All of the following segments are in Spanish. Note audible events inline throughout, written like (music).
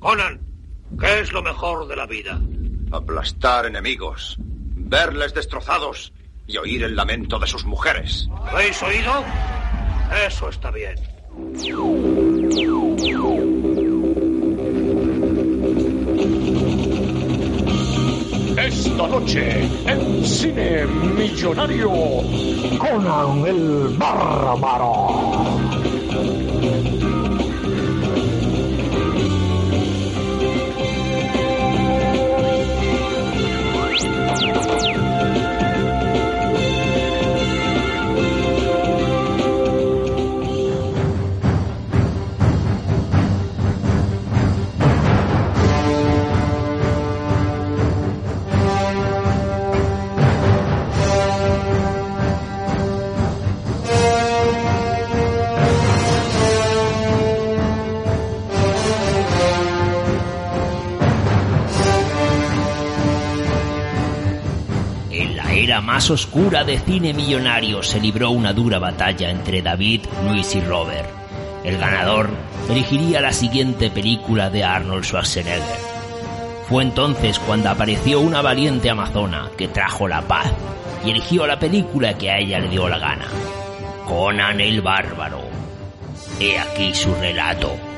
Conan, ¿qué es lo mejor de la vida? Aplastar enemigos, verles destrozados y oír el lamento de sus mujeres. ¿Habéis oído? Eso está bien. Esta noche, en Cine Millonario, Conan el Bárbaro. Más oscura de cine millonario se libró una dura batalla entre David, Luis y Robert. El ganador elegiría la siguiente película de Arnold Schwarzenegger. Fue entonces cuando apareció una valiente amazona que trajo la paz y eligió la película que a ella le dio la gana. Conan el Bárbaro. He aquí su relato.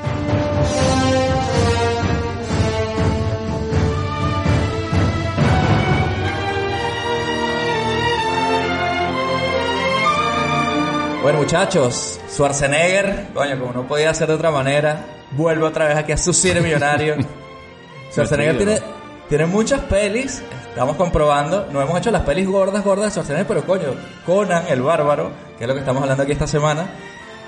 Bueno, muchachos, Schwarzenegger, coño, como no podía ser de otra manera, vuelve otra vez aquí a su cine millonario. (laughs) Schwarzenegger tiene, tiene muchas pelis, estamos comprobando, no hemos hecho las pelis gordas, gordas de Schwarzenegger, pero coño, Conan, el bárbaro, que es lo que estamos hablando aquí esta semana,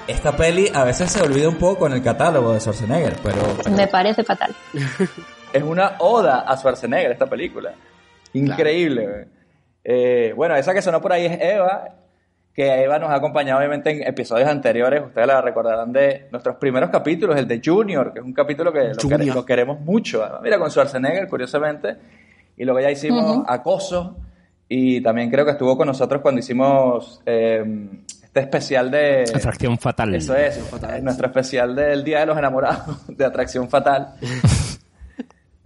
esta peli a veces se olvida un poco en el catálogo de Schwarzenegger, pero Me parece fatal. (laughs) es una oda a Schwarzenegger esta película. Increíble. güey. Eh, bueno, esa que sonó por ahí es Eva, que Eva nos ha acompañado obviamente en episodios anteriores. Ustedes la recordarán de nuestros primeros capítulos, el de Junior, que es un capítulo que lo, Junior. quere- lo queremos mucho. Mira, con Schwarzenegger, curiosamente. Y luego ya hicimos Acoso. Y también creo que estuvo con nosotros cuando hicimos eh, este especial de... Atracción fatal. Eso es, eh, nuestro especial del Día de los Enamorados, (laughs) de Atracción Fatal. (laughs)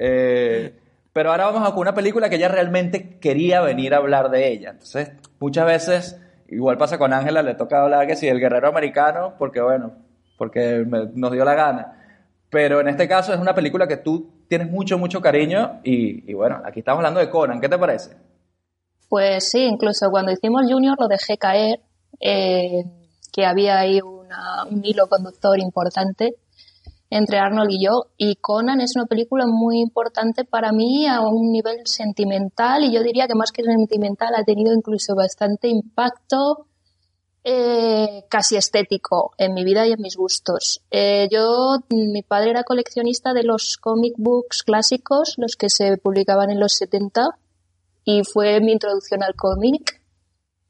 Eh, pero ahora vamos a con una película que ella realmente quería venir a hablar de ella. Entonces, muchas veces, igual pasa con Ángela, le toca hablar que si el guerrero americano, porque bueno, porque nos dio la gana. Pero en este caso es una película que tú tienes mucho, mucho cariño y, bueno, aquí estamos hablando de Conan. ¿Qué te parece? Pues sí, incluso cuando hicimos Junior lo dejé caer, eh, que había ahí un hilo conductor importante entre Arnold y yo. Y Conan es una película muy importante para mí a un nivel sentimental y yo diría que más que sentimental ha tenido incluso bastante impacto eh, casi estético en mi vida y en mis gustos. Eh, yo, mi padre era coleccionista de los comic books clásicos, los que se publicaban en los 70 y fue mi introducción al cómic.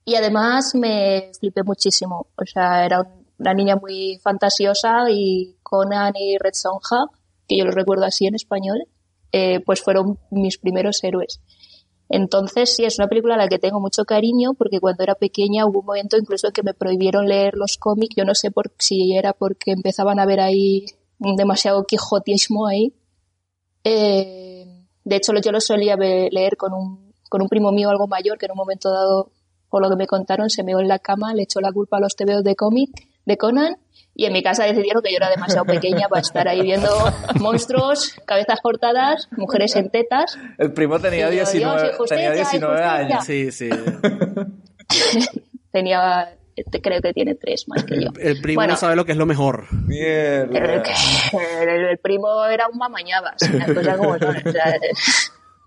Y además me flipé muchísimo. O sea, era un- una niña muy fantasiosa y Conan y Red Sonja, que yo los recuerdo así en español, eh, pues fueron mis primeros héroes. Entonces, sí, es una película a la que tengo mucho cariño porque cuando era pequeña hubo un momento incluso que me prohibieron leer los cómics. Yo no sé por, si era porque empezaban a ver ahí demasiado quijotismo ahí. Eh, de hecho, yo lo solía leer con un, con un primo mío algo mayor que en un momento dado, por lo que me contaron, se meó en la cama, le echó la culpa a los TVOs de cómic, de Conan, y en mi casa decidieron que yo era demasiado pequeña para estar ahí viendo (laughs) monstruos, cabezas cortadas, mujeres en tetas. El primo tenía yo, 19, Dios, injusticia, tenía 19 injusticia. años. Sí, sí. (laughs) Tenía, creo que tiene tres más que yo. El primo Bueno. no sabe lo que es lo mejor. El, Mierda. el- el primo era un mamañabas, las cosas como son. O sea,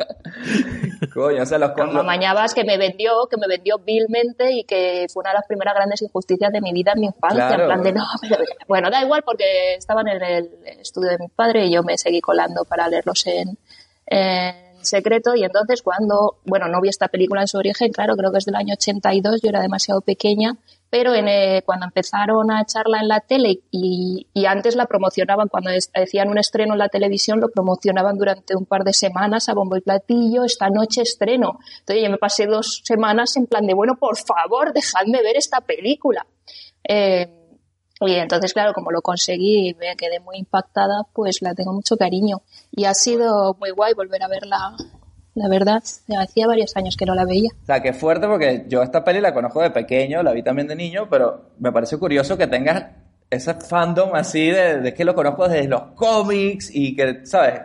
(laughs) Coño, o sea, los, un los- mamañabas que me vendió, que me vendió vilmente y que fue una de las primeras grandes injusticias de mi vida en mi infancia. Claro. En plan de, no, pero- bueno, da igual porque estaban en el estudio de mi padre y yo me seguí colando para leerlos en, en secreto. Y entonces cuando, bueno, no vi esta película en su origen, claro, creo que es del año 82, yo era demasiado pequeña, pero en, eh, cuando empezaron a echarla en la tele y, antes la promocionaban, cuando hacían un estreno en la televisión, lo promocionaban durante un par de semanas a bombo y platillo, esta noche estreno. Entonces yo me pasé dos semanas en plan de, bueno, por favor, dejadme ver esta película. Eh, Y entonces, claro, como lo conseguí y me quedé muy impactada, pues la tengo mucho cariño. Y ha sido muy guay volver a verla, la verdad. Hacía varios años que no la veía. O sea, que fuerte porque yo esta peli la conozco de pequeño, la vi también de niño, pero me parece curioso que tengas ese fandom así de, de que lo conozco desde los cómics y que, ¿sabes?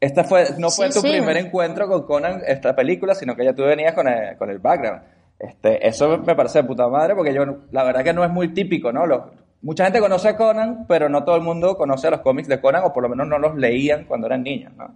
Esta fue, no fue Sí, tu sí. primer encuentro con Conan, esta película, sino que ya tú venías con el, con el background. Este, eso me parece de puta madre porque yo, la verdad que no es muy típico, ¿no? Los- mucha gente conoce a Conan, pero no todo el mundo conoce los cómics de Conan o por lo menos no los leían cuando eran niños, ¿no?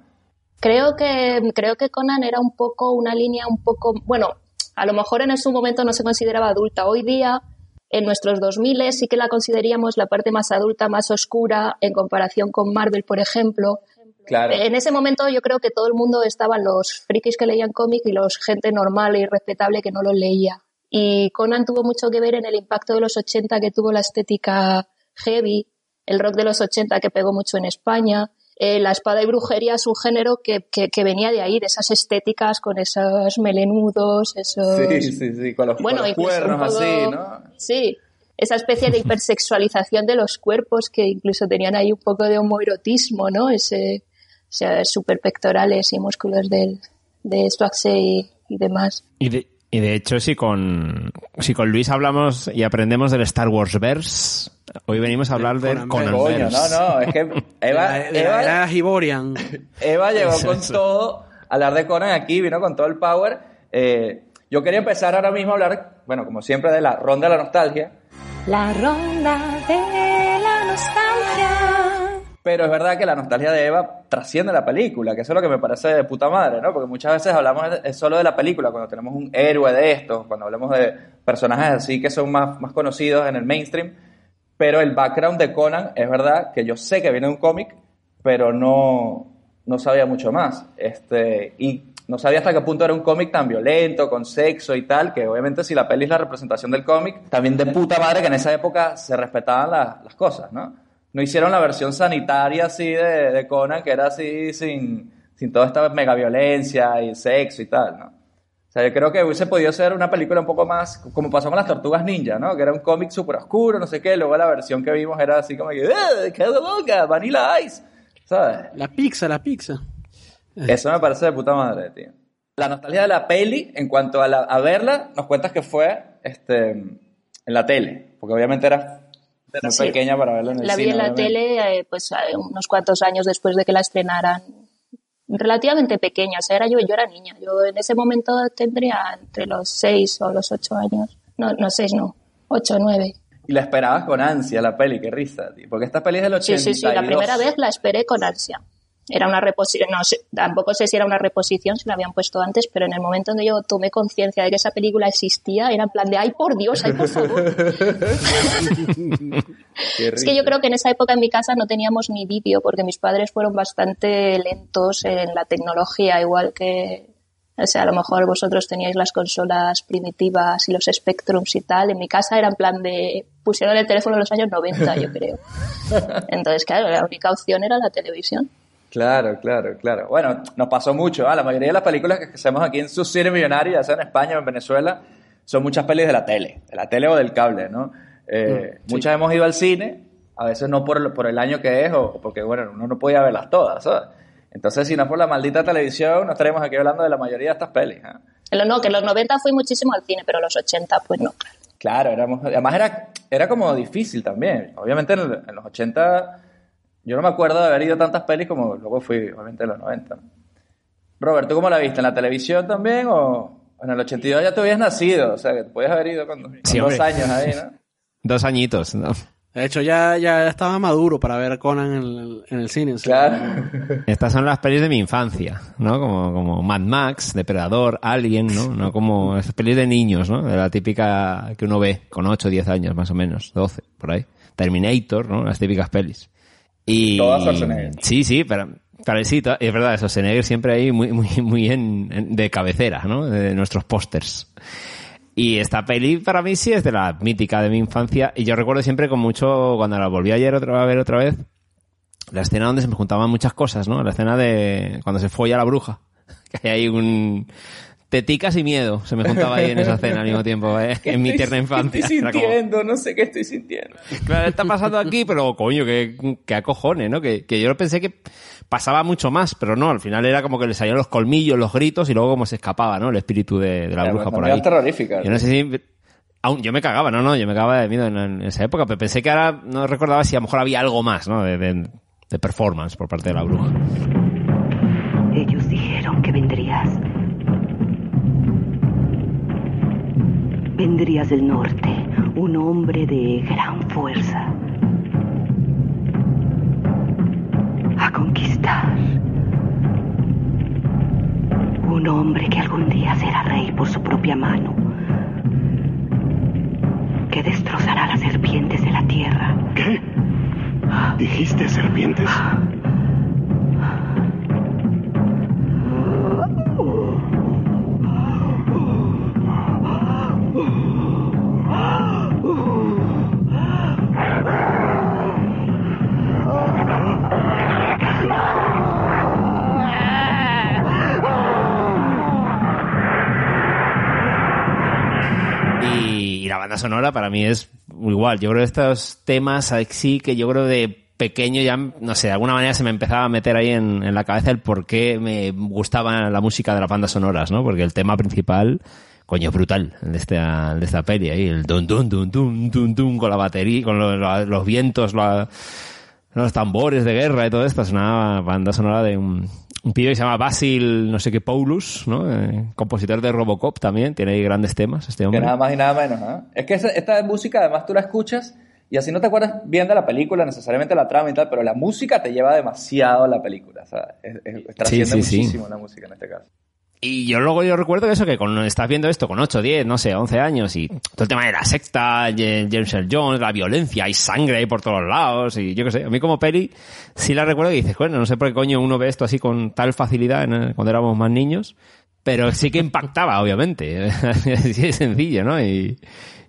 Creo que, creo que Conan era un poco una línea un poco, bueno, a lo mejor en su momento no se consideraba adulta. Hoy día, en nuestros 2000 sí que la consideraríamos la parte más adulta, más oscura, en comparación con Marvel, por ejemplo. Claro. En ese momento yo creo que todo el mundo estaban los frikis que leían cómics y los gente normal y respetable que no los leía. Y Conan tuvo mucho que ver en el impacto de los 80 que tuvo la estética heavy, el rock de los 80 que pegó mucho en España. Eh, la espada y brujería es un género que, que, que venía de ahí, de esas estéticas con esos melenudos, esos... Sí, sí, sí, con los, Bueno, con los incluso un cuernos poco- así, ¿no? Sí, esa especie de hipersexualización de los cuerpos que incluso tenían ahí un poco de homoerotismo, ¿no? Ese, o sea, super pectorales y músculos del, de Swaxe y, y demás. Y de, y de hecho, si con, si con Luis hablamos y aprendemos del Star Wars Verse, hoy venimos a hablar del Conan Verse. no, no, es que (laughs) Eva, la, de la Eva, Hiborian. Eva llegó con todo, a hablar de Conan aquí, vino con todo el power. Eh, yo quería empezar ahora mismo a hablar, bueno, como siempre, de la ronda de la nostalgia, La ronda de la nostalgia. Pero es verdad que la nostalgia de Eva trasciende la película, que eso es lo que me parece de puta madre, ¿no? Porque muchas veces hablamos solo de la película, cuando tenemos un héroe de estos, cuando hablamos de personajes así que son más, más conocidos en el mainstream, pero el background de Conan es verdad que yo sé que viene de un cómic, pero no, no sabía mucho más. Este, y no sabía hasta qué punto era un cómic tan violento, con sexo y tal, que obviamente si la peli es la representación del cómic, también de puta madre que en esa época se respetaban la- las cosas, ¿no? No hicieron la versión sanitaria así de, de Conan, que era así sin, sin toda esta mega violencia y sexo y tal, ¿no? O sea, yo creo que hubiese podido ser una película un poco más, como pasó con las Tortugas Ninja, ¿no? Que era un cómic súper oscuro, no sé qué. Luego la versión que vimos era así como que, ¡eh, qué loca! Vanilla Ice, ¿sabes? La pizza, la pizza. Eso me parece de puta madre, tío. La nostalgia de la peli, en cuanto a, la- a verla, nos cuentas que fue este, en la tele, porque obviamente era muy Sí. pequeña para verla en el La vi en la obviamente. tele eh, pues eh, unos cuantos años después de que la estrenaran. Relativamente pequeña, o sea, era yo, yo era niña. Yo en ese momento tendría entre los seis o los ocho años. No, no seis, no. Ocho, nueve. Y la esperabas con ansia, la peli, qué risa, tío. Porque esta peli es del Sí, 82. sí, sí. La primera vez la esperé con ansia. Era una reposición, no sé, tampoco sé si era una reposición, si la habían puesto antes, pero en el momento en que yo tomé conciencia de que esa película existía, era en plan de, ay, por Dios, ay, por favor. (laughs) Es que yo creo que en esa época en mi casa no teníamos ni vídeo, porque mis padres fueron bastante lentos en la tecnología, igual que, o sea, a lo mejor vosotros teníais las consolas primitivas y los Spectrums y tal. En mi casa era en plan de, pusieron el teléfono en los años 90, yo creo. (laughs) Entonces, claro, la única opción era la televisión. Claro, claro, claro. Bueno, nos pasó mucho. ¿ah? La mayoría de las películas que hacemos aquí en su cine millonario, ya sea en España o en Venezuela, son muchas pelis de la tele, de la tele o del cable, ¿no? Eh, Muchas hemos ido al cine, a veces no por, por el año que es o porque, bueno, uno no podía verlas todas, ¿sabes? Entonces, si no es por la maldita televisión, no estaríamos aquí hablando de la mayoría de estas pelis. En lo- no, que en los 90 fui muchísimo al cine, pero los 80 pues no. Claro, éramos, además era, era como difícil también. Obviamente en, el- en los 80 yo no me acuerdo de haber ido a tantas pelis como luego fui, obviamente en los 90. ¿no? Robert, ¿tú cómo la viste? ¿En la televisión también o en el 82 ya te habías nacido? O sea, que podías haber ido con, con Sí, dos años ahí, ¿no? (laughs) Dos añitos, ¿no? De hecho, ya, ya estaba maduro para ver Conan en el, en el cine. o sea, Claro. (laughs) Estas son las pelis de mi infancia, ¿no? Como, como Mad Max, Depredador, Alien, ¿no? No como esas pelis de niños, ¿no? De la típica que uno ve con 8 o 10 años más o menos, 12, por ahí. Terminator, ¿no? Las típicas pelis. Y... Todas Schwarzenegger. Sí, sí, pero... pero sí, es verdad, Schwarzenegger siempre ahí muy, muy, muy en, en- de cabecera, ¿no? De nuestros pósters. Y esta peli para mí sí es de la mítica de mi infancia. Y yo recuerdo siempre con mucho, cuando la volví ayer otra a ver otra vez, la escena donde se me juntaban muchas cosas, ¿no? La escena de cuando se folla la bruja. (laughs) Que hay ahí un teticas y miedo se me juntaba ahí en esa escena al mismo tiempo, ¿eh? (laughs) en mi tierna infancia. Estoy Era como, sintiendo, no sé qué estoy sintiendo. claro, está pasando aquí, pero coño, que, que acojones, ¿no? Que, que yo pensé que pasaba mucho más, pero no, al final era como que le salían los colmillos, los gritos y luego como se escapaba, ¿no? El espíritu de, de la bruja por ahí. terrorífica. Yo no sé si... Aún, yo me cagaba, no, no, yo me cagaba de miedo en, en esa época, pero pensé que ahora no recordaba si a lo mejor había algo más, ¿no? De, de- de performance por parte de la bruja. Vendrías del norte, un hombre de gran fuerza. A conquistar. Un hombre que algún día será rey por su propia mano. Que destrozará las serpientes de la tierra. ¿Qué? ¿Dijiste serpientes? La banda sonora para mí es igual. Yo creo que estos temas sí que yo creo de pequeño ya, no sé, de alguna manera se me empezaba a meter ahí en, la cabeza el por qué me gustaba la música de las bandas sonoras, ¿no? Porque el tema principal, coño, brutal, de esta, de esta peli ahí, el dun dun dun dun dun dun con la batería, con los- los vientos, la- los tambores de guerra y todo esto. Es una banda sonora de un, un pibe que se llama Basil, no sé qué, Paulus, ¿no? Eh, compositor de Robocop también, tiene ahí grandes temas este Que hombre. nada más y nada menos, ¿ah? Es que esa- esta música además tú la escuchas y así no te acuerdas bien de la película, necesariamente la trama y tal, pero la música te lleva demasiado a la película. O sea, es- es- trasciende sí, sí. muchísimo la música en este caso. Y yo luego yo recuerdo eso, que cuando estás viendo esto con 8, 10, no sé, 11 años y todo el tema de la secta, James Earl Jones, la violencia, hay sangre ahí por todos lados y yo qué sé, a mí como peli sí la recuerdo y dices, bueno, no sé por qué coño uno ve esto así con tal facilidad en el- cuando éramos más niños, pero sí que impactaba, (laughs) obviamente, (laughs) así de sencillo, ¿no? Y,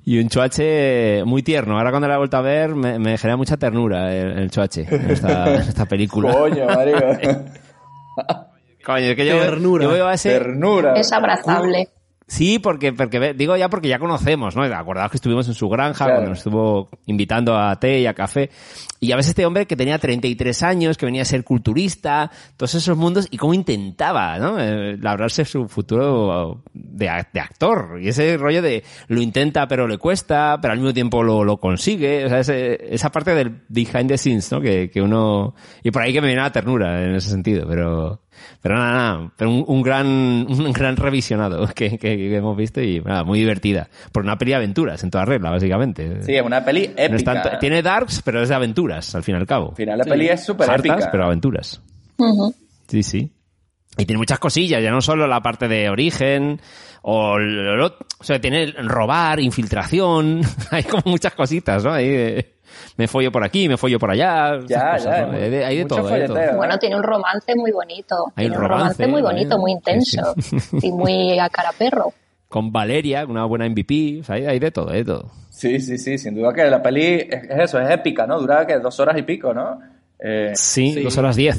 y un choache muy tierno. Ahora cuando la he vuelto a ver me, me genera mucha ternura el, el choache en esta, en esta película. Coño, marico. (laughs) Coño, es que yo, Ternura. yo veo a ese... Ternura. Es abrazable. Sí, porque, porque ve- digo ya porque ya conocemos, ¿no? Acordaos que estuvimos en su granja Claro. cuando nos estuvo invitando a té y a café. Y ya ves este hombre que tenía 33 años, que venía a ser culturista, todos esos mundos, y cómo intentaba, ¿no? Eh, labrarse su futuro de, de actor. Y ese rollo de lo intenta pero le cuesta, pero al mismo tiempo lo, lo consigue. O sea, ese- esa parte del behind the scenes, ¿no? Que, que uno... Y por ahí que me viene la ternura en ese sentido, pero... Pero nada, nada, pero un, un gran, (laughs) un gran revisionado que, que- que hemos visto y nada, muy divertida. Por una peli de aventuras en toda regla, básicamente. Sí, es una peli épica. No es tanto- tiene darks, pero es de aventuras, al fin y al cabo. Al final la peli es súper épica. pero aventuras. Sí, sí. Y tiene muchas cosillas, ya no solo la parte de origen, o, lo- lo- o sea, tiene robar, infiltración, (laughs) hay como muchas cositas, ¿no? Ahí de- me follo por aquí, me follo por allá. Ya, cosas, ya, ¿no? Hay de, hay de todo, hay de todo. Bueno, tiene un romance muy bonito. Hay tiene un un romance, romance, muy bonito, ¿eh? muy intenso. Sí, (laughs) Y muy a cara perro. Con Valeria, una buena MVP, o sea, hay, hay de todo, hay de todo. Sí, sí, sí, sin duda que la peli es, es eso, es épica, ¿no? Dura que dos horas y pico, ¿no? Eh, Sí, Sí. dos horas diez.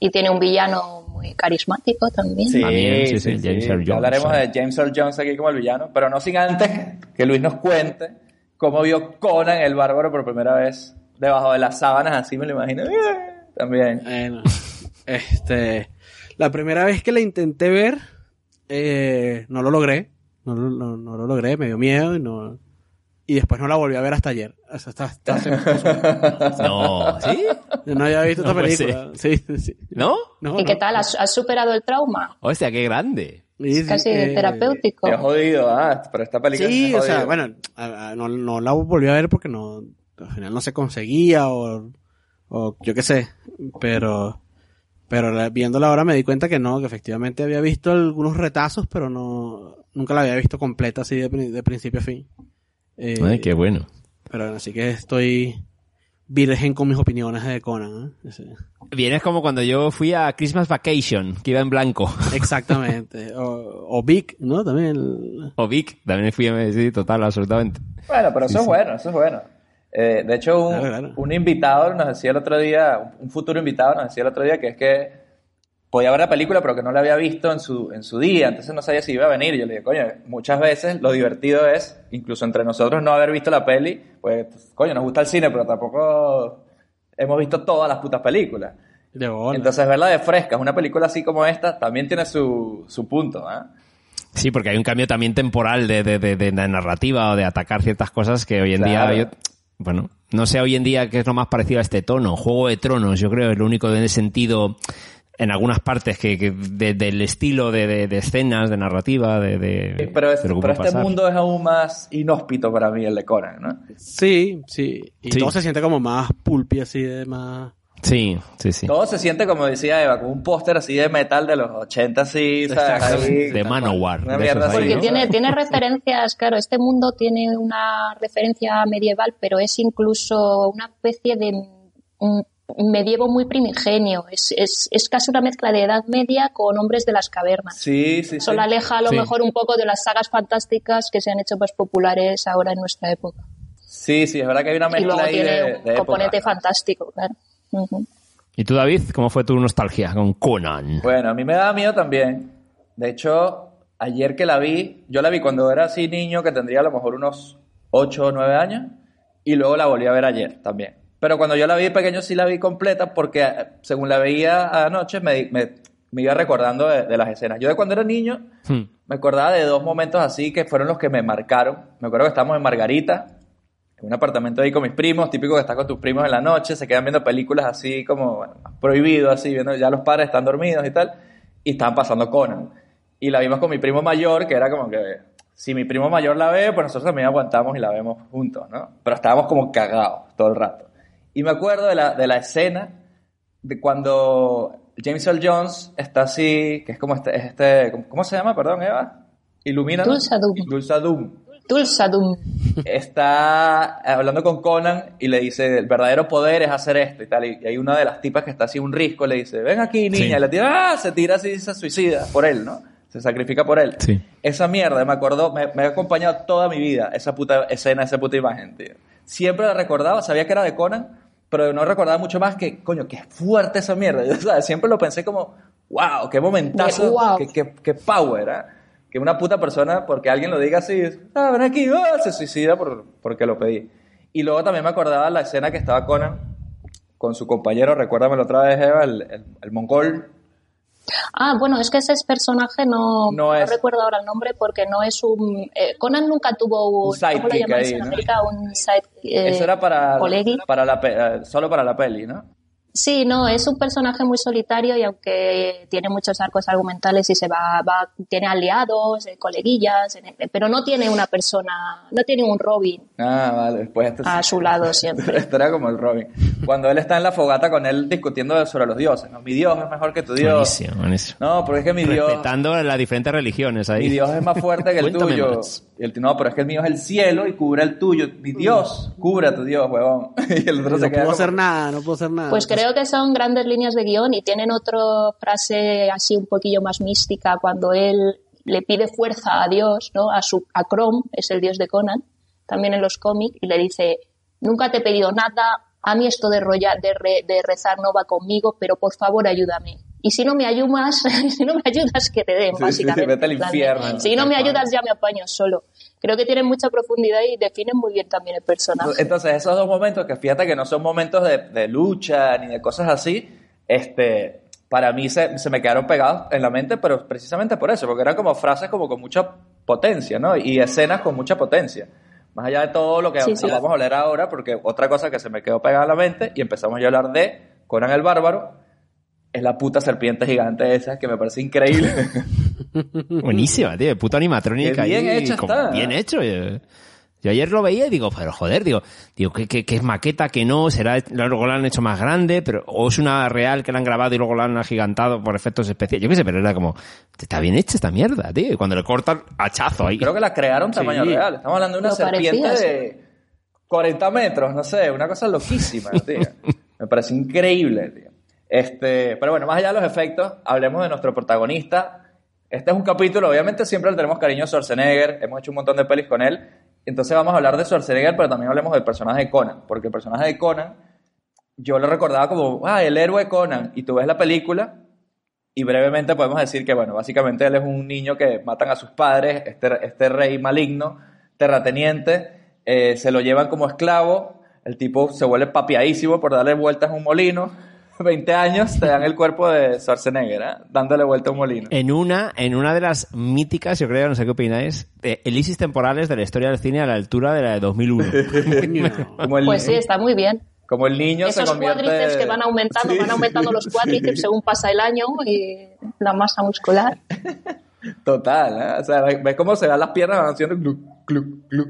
Y tiene un villano muy carismático también. sí, También, sí, sí, sí, James sí. Earl Jones, hablaremos sí. de James Earl Jones aquí como el villano, pero no sin antes que Luis nos cuente cómo vio Conan el Bárbaro por primera vez debajo de las sábanas, así me lo imagino. También. Bueno, este, la primera vez que la intenté ver, eh, no lo logré. No, lo- no, no lo logré, me dio miedo y no, y después no la volví a ver hasta ayer. O sea, hasta- hasta- (laughs) No, ¿sí? yo no había visto No esta película. Sí, sí, sí. ¿No? No, ¿Y qué no. tal? ¿Has, has superado el trauma? Hostia, qué grande. Sí, Casi eh, terapéutico. Qué jodido, ah, pero esta película Sí, es o sea, bueno, a- a- no, no la volví a ver porque no, al final no se conseguía o, o yo qué sé, pero, pero la- viéndola ahora me di cuenta que no, que efectivamente había visto algunos retazos, pero no, nunca la había visto completa así de, de principio a fin. Eh, Ay, qué bueno. Pero así que estoy virgen con mis opiniones de Conan. ¿eh? Vienes como cuando yo fui a Christmas Vacation, que iba en blanco. (laughs) Exactamente. o, o Vic, ¿no? También. el- O Vic, también fui a sí, total, absolutamente. Bueno, pero eso es bueno, eso es bueno. Eh, de hecho, un, Claro, claro. un invitado nos decía el otro día, un futuro invitado nos decía el otro día que es que podía ver la película, pero que no la había visto en su, en su día, entonces no sabía si iba a venir. Y yo le dije, coño, muchas veces lo divertido es, incluso entre nosotros, no haber visto la peli, pues, coño, nos gusta el cine, pero tampoco hemos visto todas las putas películas. De bola. Entonces, verla de fresca, una película así como esta, también tiene su, su punto, ¿eh? Sí, porque hay un cambio también temporal de, de, de, de narrativa o de atacar ciertas cosas que hoy en Claro. día... yo- bueno, no sé hoy en día qué es lo más parecido a este tono. Juego de Tronos, yo creo, es lo único en ese sentido en algunas partes que, que de- del estilo de, de- de escenas, de narrativa, de... de Pero, este mundo es aún más inhóspito para mí, el de Conan, ¿no? Sí, sí. Y Sí. todo se siente como más pulpi, así de más... Sí, sí, sí. Todo se siente, como decía Eva, como un póster así de metal de los 80, así, ¿sabes? Exacto. Ahí, De Manowar. De esos así, Porque ¿no? tiene, tiene referencias, claro, este mundo tiene una referencia medieval, pero es incluso una especie de un medievo muy primigenio. Es, es, es casi una mezcla de Edad Media con hombres de las cavernas. Sí, sí, sí. Eso la aleja a lo Sí. mejor un poco de las sagas fantásticas que se han hecho más populares ahora en nuestra época. Sí, sí, es verdad que hay una Y mezcla luego ahí tiene de, un componente época. fantástico, claro. ¿Y tú, David? ¿Cómo fue tu nostalgia con Conan? Bueno, a mí me da miedo también. De hecho, ayer que la vi, yo la vi cuando era así niño, que tendría a lo mejor unos 8 o 9 años, y luego la volví a ver ayer también. Pero cuando yo la vi pequeño sí la vi completa porque eh, según la veía anoche me, me, me iba recordando de, de las escenas. Yo de cuando era niño Hmm. me acordaba de dos momentos así que fueron los que me marcaron. Me acuerdo que estábamos en Margarita, en un apartamento ahí con mis primos, típico que estás con tus primos en la noche, se quedan viendo películas así como bueno, prohibido, así, viendo ya los padres están dormidos y tal, y estaban pasando Conan. Y la vimos con mi primo mayor, que era como que si mi primo mayor la ve, pues nosotros también aguantamos y la vemos juntos, ¿no? Pero estábamos como cagados todo el rato. Y me acuerdo de la, de la escena de cuando James Earl Jones está así, que es como este, es este ¿cómo se llama? Perdón, Eva. Ilumina. Dulzadum. Dulzadum Tulsadum. está hablando con Conan y le dice, el verdadero poder es hacer esto y tal. Y hay una de las tipas que está así un risco, le dice, ven aquí, niña. Sí. Y le tira, ¡ah! Se tira así y se suicida por él, ¿no? Se sacrifica por él. Sí. Esa mierda me acordó, me, me ha acompañado toda mi vida, esa puta escena, esa puta imagen, tío. Siempre la recordaba, sabía que era de Conan, pero no recordaba mucho más que, coño, qué fuerte esa mierda. (laughs) Yo, ¿sabes? Siempre lo pensé como, wow, qué momentazo, wow. qué, qué, qué power, ¿eh? Que una puta persona, porque alguien lo diga así, ah, ven aquí, ah, se suicida por, porque lo pedí. Y luego también me acordaba la escena que estaba Conan con su compañero, recuérdamelo otra vez, Eva, el, el, el mongol. Ah, bueno, es que ese personaje no, No recuerdo ahora el nombre porque no es un... eh, Conan nunca tuvo un... Un sidekick ¿Cómo lo llamáis ahí, en ¿no? América? Un side, eh, Eso era para, colegi. para la, eh, solo para la peli, ¿no? Sí, no, es un personaje muy solitario y aunque tiene muchos arcos argumentales y se va, va tiene aliados, eh, coleguillas, en- pero no tiene una persona, no tiene un Robin Ah, vale, pues esto a su lado siempre. (laughs) Esto era como el Robin. Cuando él está en la fogata con él discutiendo sobre los dioses, ¿no? Mi Dios es mejor que tu Dios. Buenísimo, buenísimo. No, porque es que mi Dios, Respetando las diferentes religiones ahí. mi Dios es más fuerte que el (laughs) tuyo. más. Y el, no, pero es que el mío es el cielo y cubre el tuyo. Mi Dios, cubre a tu Dios, huevón. (laughs) Y el otro No se queda puedo como- hacer nada, no puedo hacer nada. Pues creo que son grandes líneas de guion y tienen otra frase así un poquillo más mística cuando él le pide fuerza a Dios, ¿no? A su a Chrome, es el dios de Conan, también en los cómics y le dice, "Nunca te he pedido nada, a mí esto de rolla- de, re- de rezar no va conmigo, pero por favor ayúdame." Y si no me ayudas, (laughs) si no me ayudas que te den, Sí, sí, básicamente. vete al En plan de, infierno. Si no me ayudas ya me apaño solo. Creo que tienen mucha profundidad y definen muy bien también el personaje. Entonces, esos dos momentos, que fíjate que no son momentos de, de lucha ni de cosas así, este, para mí se, se me quedaron pegados en la mente, pero precisamente por eso, porque eran como frases como con mucha potencia, ¿no? Y escenas con mucha potencia. Más allá de todo lo que Sí, sí. vamos a hablar ahora, porque otra cosa que se me quedó pegada en la mente, y empezamos ya a hablar de Conan el Bárbaro, es la puta serpiente gigante esa, que me parece increíble. (laughs) Buenísima, tío. Puto animatrónica. Qué bien ahí, hecha como está. Bien hecho. eh. Yo ayer lo veía y digo, pero joder, digo, digo que, que, que es maqueta, que no, será, luego la han hecho más grande, pero, o es una real que la han grabado y luego la han agigantado por efectos especiales. Yo qué sé, pero era como, está bien hecha esta mierda, tío. Y cuando le cortan, hachazo ahí. Creo que la crearon tamaño Sí. real. Estamos hablando de una Lo serpiente parecía, de 40 metros, no sé, una cosa loquísima, tío. (laughs) Me parece increíble, tío. Este, pero bueno, más allá de los efectos, hablemos de nuestro protagonista. Este es un capítulo, obviamente siempre le tenemos cariño a Schwarzenegger, hemos hecho un montón de pelis con él. Entonces vamos a hablar de Schwarzenegger, pero también hablemos del personaje de Conan, porque el personaje de Conan, yo lo recordaba como, ah, el héroe Conan, y tú ves la película Y brevemente podemos decir que, bueno, básicamente él es un niño que matan a sus padres, este, este rey maligno, terrateniente, eh, se lo llevan como esclavo, el tipo se vuelve papiadísimo por darle vueltas a un molino, (laughs) 20 años te dan el cuerpo de Schwarzenegger, ¿eh? dándole vuelta a un molino. En una, en una de las míticas, yo creo, no sé qué opináis, eh, elisis temporales de la historia del cine a la altura de la de 2001. (laughs) Como el, Pues sí, está muy bien. como el niño Esos se convierte... cuádriceps que van aumentando, Sí, van aumentando los cuádriceps según pasa el año y la masa muscular. Total, ¿eh? O sea, ves ves cómo se dan las piernas van haciendo gluc, gluc, gluc.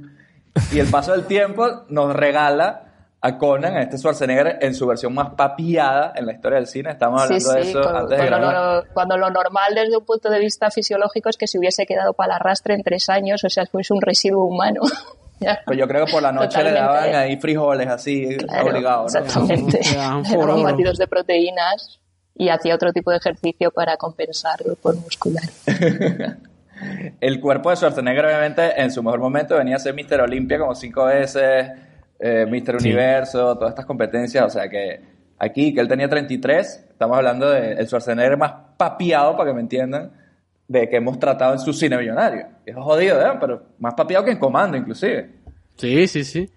Y el paso del tiempo nos regala a Conan, a este Schwarzenegger, en su versión más papiada en la historia del cine. Estamos Sí, hablando de sí, eso con- antes de cuando, grabar. lo, cuando lo normal desde un punto de vista fisiológico es que se hubiese quedado para el arrastre en tres años, o sea, fuese un residuo humano. (laughs) Pues yo creo que por la noche le Totalmente. daban ahí frijoles así, Claro, obligado, ¿no? Exactamente. Le daban (laughs) batidos de proteínas y hacía otro tipo de ejercicio para compensarlo por muscular. (laughs) El cuerpo de Schwarzenegger, obviamente, en su mejor momento venía a ser Mr. Olympia como cinco veces, eh, Mr. Sí. Universo, todas estas competencias. O sea que aquí, que él tenía 33, estamos hablando del Schwarzenegger más papiado, para que me entiendan, de que hemos tratado en su cine millonario. Es jodido, ¿eh? Pero más papiado que en Comando, inclusive. Sí, sí, sí.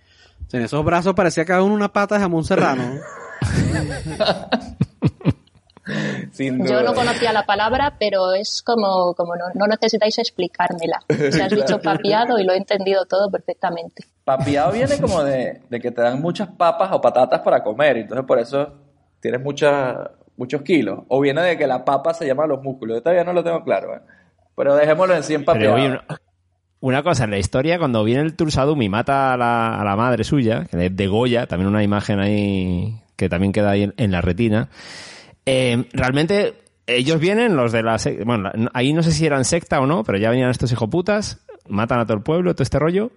En esos brazos parecía cada uno una pata de jamón serrano. (laughs) (laughs) Sin Yo no conocía la palabra, pero es como, como no, no necesitáis explicármela. O sea, has (laughs) dicho papiado y lo he entendido todo perfectamente. Papiado viene como de, de que te dan muchas papas o patatas para comer, entonces por eso tienes mucha- muchos kilos. O viene de que la papa se llama los músculos. Yo todavía no lo tengo claro, ¿eh? Pero dejémoslo en 100 Pero papiado. oye, una, cosa, en la historia, cuando viene el Tursadum y mata a la, a la madre suya, que de Goya, también una imagen ahí que también queda ahí en, en la retina, eh, realmente ellos vienen, los de la secta, bueno, ahí no sé si eran secta o no, pero ya venían estos hijoputas, matan a todo el pueblo, todo este rollo,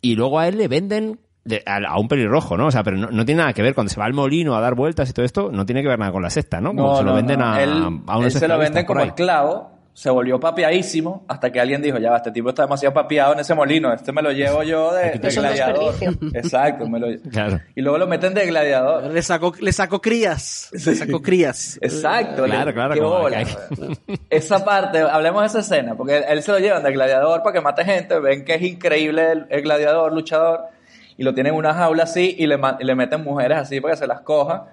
y luego a él le venden de- a, a un pelirrojo, ¿no? O sea, pero no, no tiene nada que ver, cuando se va al molino a dar vueltas y todo esto, no tiene que ver nada con la secta, ¿no? Como No, se lo no, venden a, él, a él se lo venden como esclavo, se volvió papiadísimo hasta que alguien dijo, ya va, este tipo está demasiado papiado en ese molino, este me lo llevo yo de, gladiador. (laughs) Exacto, me lo Claro. Y luego lo meten de gladiador. le sacó, le sacó crías. Le sacó crías. Exacto. Claro, le- claro, qué bola. (laughs) Esa parte, hablemos de esa escena, porque él se lo llevan de gladiador para que mate gente, ven que es increíble el, el gladiador, luchador, y lo tienen en una jaula así y le, y le meten mujeres así para que se las coja.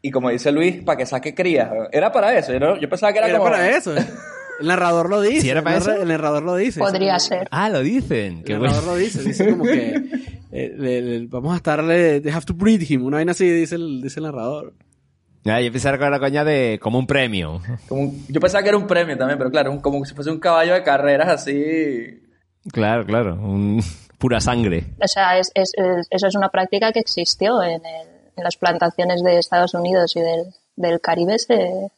Y como dice Luis, para que saque crías. Era para eso. Yo, no- yo pensaba que era, Era como... para eso. (laughs) El narrador lo dice. ¿Sí era para el, narra- eso? el narrador lo dice. Podría ser. Ah, lo dicen. Qué el bueno. narrador lo dice. Dice como que (laughs) eh, le- le- vamos a estarle... They have to breed him. Una vaina así dice el, dice el narrador. Ah, yo pensaba que era la coña de como un premio. como un- yo pensaba que era un premio también, pero claro, un- como si fuese un caballo de carreras así... Claro, claro. Un, pura sangre. O sea, es, es- es- eso es una práctica que existió en, el- en las plantaciones de Estados Unidos y del, del Caribe. Se,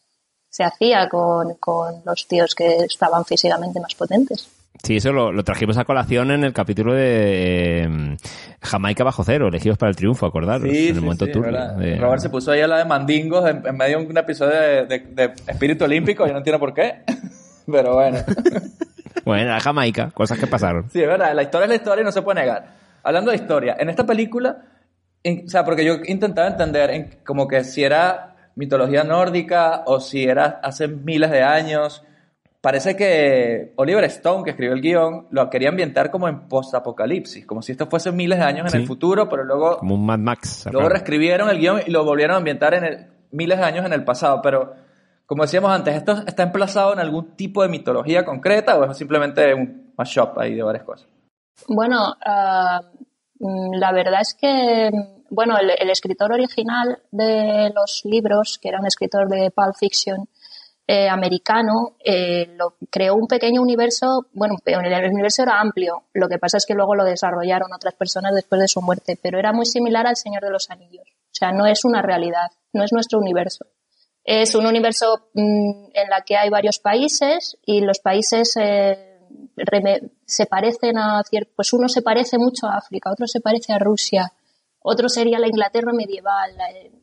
se hacía con, con los tíos que estaban físicamente más potentes. Sí, eso lo, lo trajimos a colación en el capítulo de eh, Jamaica bajo cero, elegidos para el triunfo, acordaros, Sí, en el sí, momento sí, de- Robert se puso ahí a la de mandingos en, en medio de un episodio de, de- de Espíritu Olímpico, yo no entiendo por qué, (laughs) pero bueno. (laughs) Bueno, era Jamaica, cosas que pasaron. Sí, es verdad, la historia es la historia y no se puede negar. Hablando de historia, en esta película, en- o sea, porque yo intentaba entender en- como que si era mitología nórdica o si era hace miles de años. Parece que Oliver Stone, que escribió el guion, lo quería ambientar como en post-apocalipsis, como si esto fuese miles de años en Sí. el futuro, pero luego Como un Mad Max. Luego reescribieron el guion y lo volvieron a ambientar en el- miles de años en el pasado, pero como decíamos antes, ¿esto está emplazado en algún tipo de mitología concreta o es simplemente un mashup ahí de varias cosas? Bueno, ah, la verdad es que, mm, bueno, el, escritor original de los libros, que era un escritor de Pulp Fiction eh, americano, eh, lo, creó un pequeño universo, bueno, el universo era amplio, lo que pasa es que luego lo desarrollaron otras personas después de su muerte, pero era muy similar al Señor de los Anillos. O sea, no es una realidad, no es nuestro universo. Es un universo mm, en la que hay varios países y los países eh, se parecen a cierto, pues uno se parece mucho a África, otro se parece a Rusia, otro sería la Inglaterra medieval